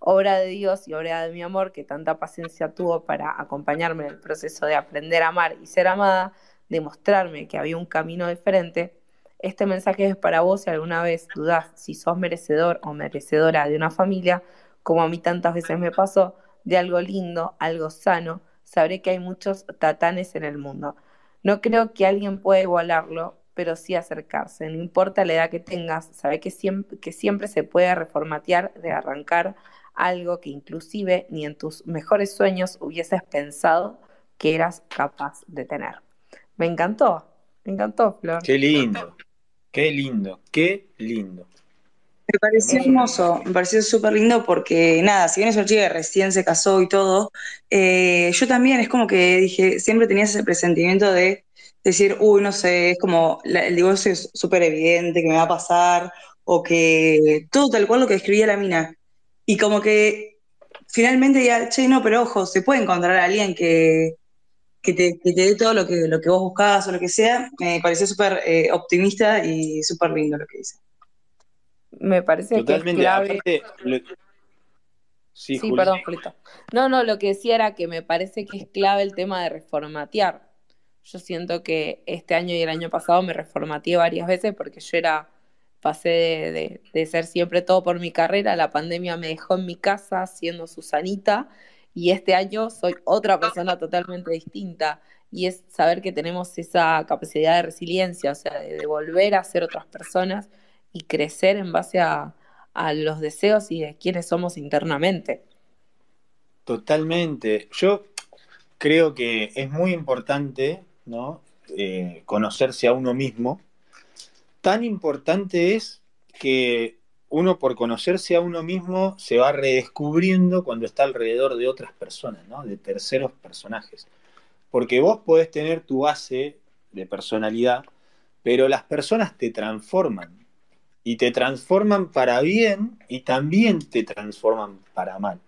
obra de Dios y obra de mi amor, que tanta paciencia tuvo para acompañarme en el proceso de aprender a amar y ser amada, demostrarme que había un camino diferente, este mensaje es para vos si alguna vez dudás si sos merecedor o merecedora de una familia, como a mí tantas veces me pasó, de algo lindo, algo sano, sabré que hay muchos tatanes en el mundo. No creo que alguien pueda igualarlo, pero sí acercarse. No importa la edad que tengas, sabe que siempre, se puede reformatear de arrancar algo que inclusive ni en tus mejores sueños hubieses pensado que eras capaz de tener. Me encantó, me encantó, Flor. Qué lindo, qué lindo, qué lindo. Me pareció hermoso, me pareció súper lindo porque nada, si bien es una chica que recién se casó y todo, eh, yo también es como que dije, siempre tenía ese presentimiento de decir, uy, no sé, es como el divorcio es súper evidente que me va a pasar, o que todo tal cual lo que escribía la mina. Y como que finalmente ya, che, no, pero ojo, se puede encontrar a alguien que, que, te, dé todo lo que, lo que vos buscabas o lo que sea. Me pareció súper eh, optimista y súper lindo lo que dice. Me parece que es clave... Sí, perdón, Julito. No, no, lo que decía era que me parece que es clave el tema de reformatear. Yo siento que este año y el año pasado me reformateé varias veces porque yo era pasé de, ser siempre todo por mi carrera, la pandemia me dejó en mi casa siendo Susanita y este año soy otra persona totalmente distinta y es saber que tenemos esa capacidad de resiliencia, o sea, de, volver a ser otras personas y crecer en base a, los deseos y de quiénes somos internamente. Totalmente. Yo creo que es muy importante, ¿no? Eh, conocerse a uno mismo tan importante es que uno por conocerse a uno mismo se va redescubriendo cuando está alrededor de otras personas, ¿no? de terceros personajes. Porque vos podés tener tu base de personalidad, pero las personas te transforman. Y te transforman para bien y también te transforman para mal.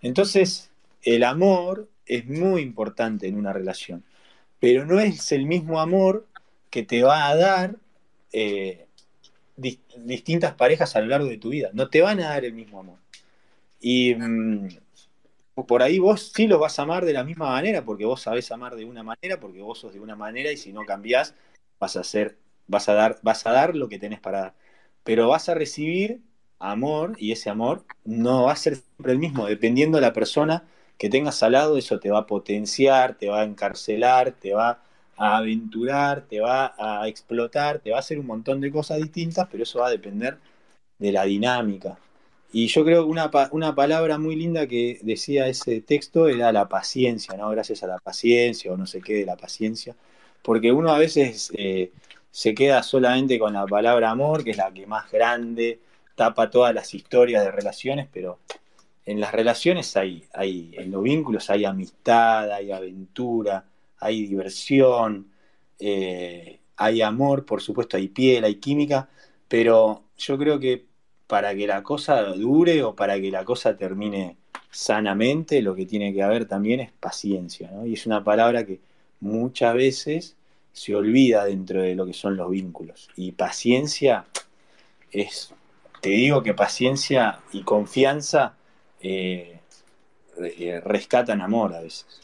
Entonces, el amor es muy importante en una relación, pero no es el mismo amor que te va a dar eh, distintas parejas a lo largo de tu vida. No te van a dar el mismo amor. Y mm, por ahí vos sí los vas a amar de la misma manera, porque vos sabés amar de una manera, porque vos sos de una manera, y si no cambiás, vas a ser, vas a dar, vas a dar lo que tenés para dar. Pero vas a recibir amor, y ese amor no va a ser siempre el mismo, dependiendo de la persona que tengas al lado, eso te va a potenciar, te va a encarcelar, te va a aventurar, te va a explotar, te va a hacer un montón de cosas distintas, pero eso va a depender de la dinámica. Y yo creo que una, una palabra muy linda que decía ese texto era la paciencia, ¿no? Gracias a la paciencia o no sé qué de la paciencia, porque uno a veces eh, se queda solamente con la palabra amor, que es la que más grande tapa todas las historias de relaciones, pero en las relaciones hay, hay en los vínculos hay amistad, hay aventura, hay diversión, eh, hay amor, por supuesto, hay piel, hay química, pero yo creo que para que la cosa dure o para que la cosa termine sanamente, lo que tiene que haber también es paciencia. Y es una palabra que muchas veces se olvida dentro de lo que son los vínculos. Y paciencia es, te digo que paciencia y confianza eh, eh, rescatan amor a veces.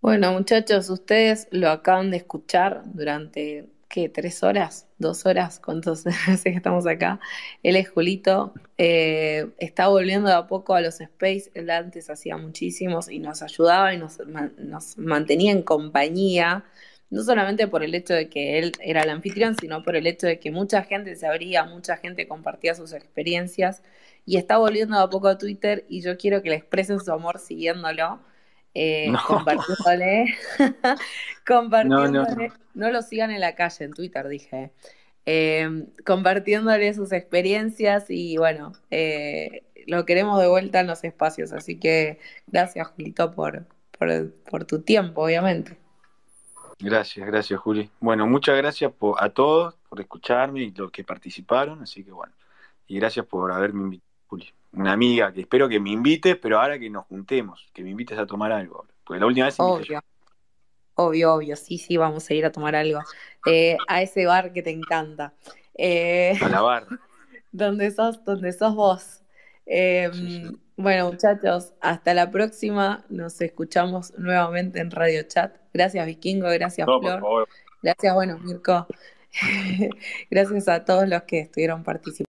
Bueno, muchachos, ustedes lo acaban de escuchar durante, ¿qué? ¿Tres horas? ¿Dos horas? ¿Cuántos veces que estamos acá? Él es Julito. Eh, está volviendo de a poco a los space. Él antes hacía muchísimos y nos ayudaba y nos, nos mantenía en compañía. No solamente por el hecho de que él era el anfitrión, sino por el hecho de que mucha gente se abría, mucha gente compartía sus experiencias. Y está volviendo de a poco a Twitter y yo quiero que le expresen su amor siguiéndolo eh, no. compartiéndole, compartiéndole, no, lo sigan en la calle, en Twitter dije, eh, compartiéndole sus experiencias y bueno, eh, lo queremos de vuelta en los espacios. Así que gracias, Julito, por, por, tu tiempo, obviamente. Gracias, gracias, Juli. Bueno, muchas gracias a todos por escucharme y los que participaron. Así que bueno, y gracias por haberme invitado, Juli. Una amiga que espero que me invites, pero ahora que nos juntemos, que me invites a tomar algo. Porque la última vez Obvio. Obvio, obvio, sí, sí, vamos a ir a tomar algo. Eh, a ese bar que te encanta. Eh, a la bar. donde sos, donde sos vos. Em, bueno, muchachos, hasta la próxima. Nos escuchamos nuevamente en Radio Chat. Gracias, Vikingo. Gracias, Flor. Gracias, bueno, Mirko. gracias a todos los que estuvieron participando.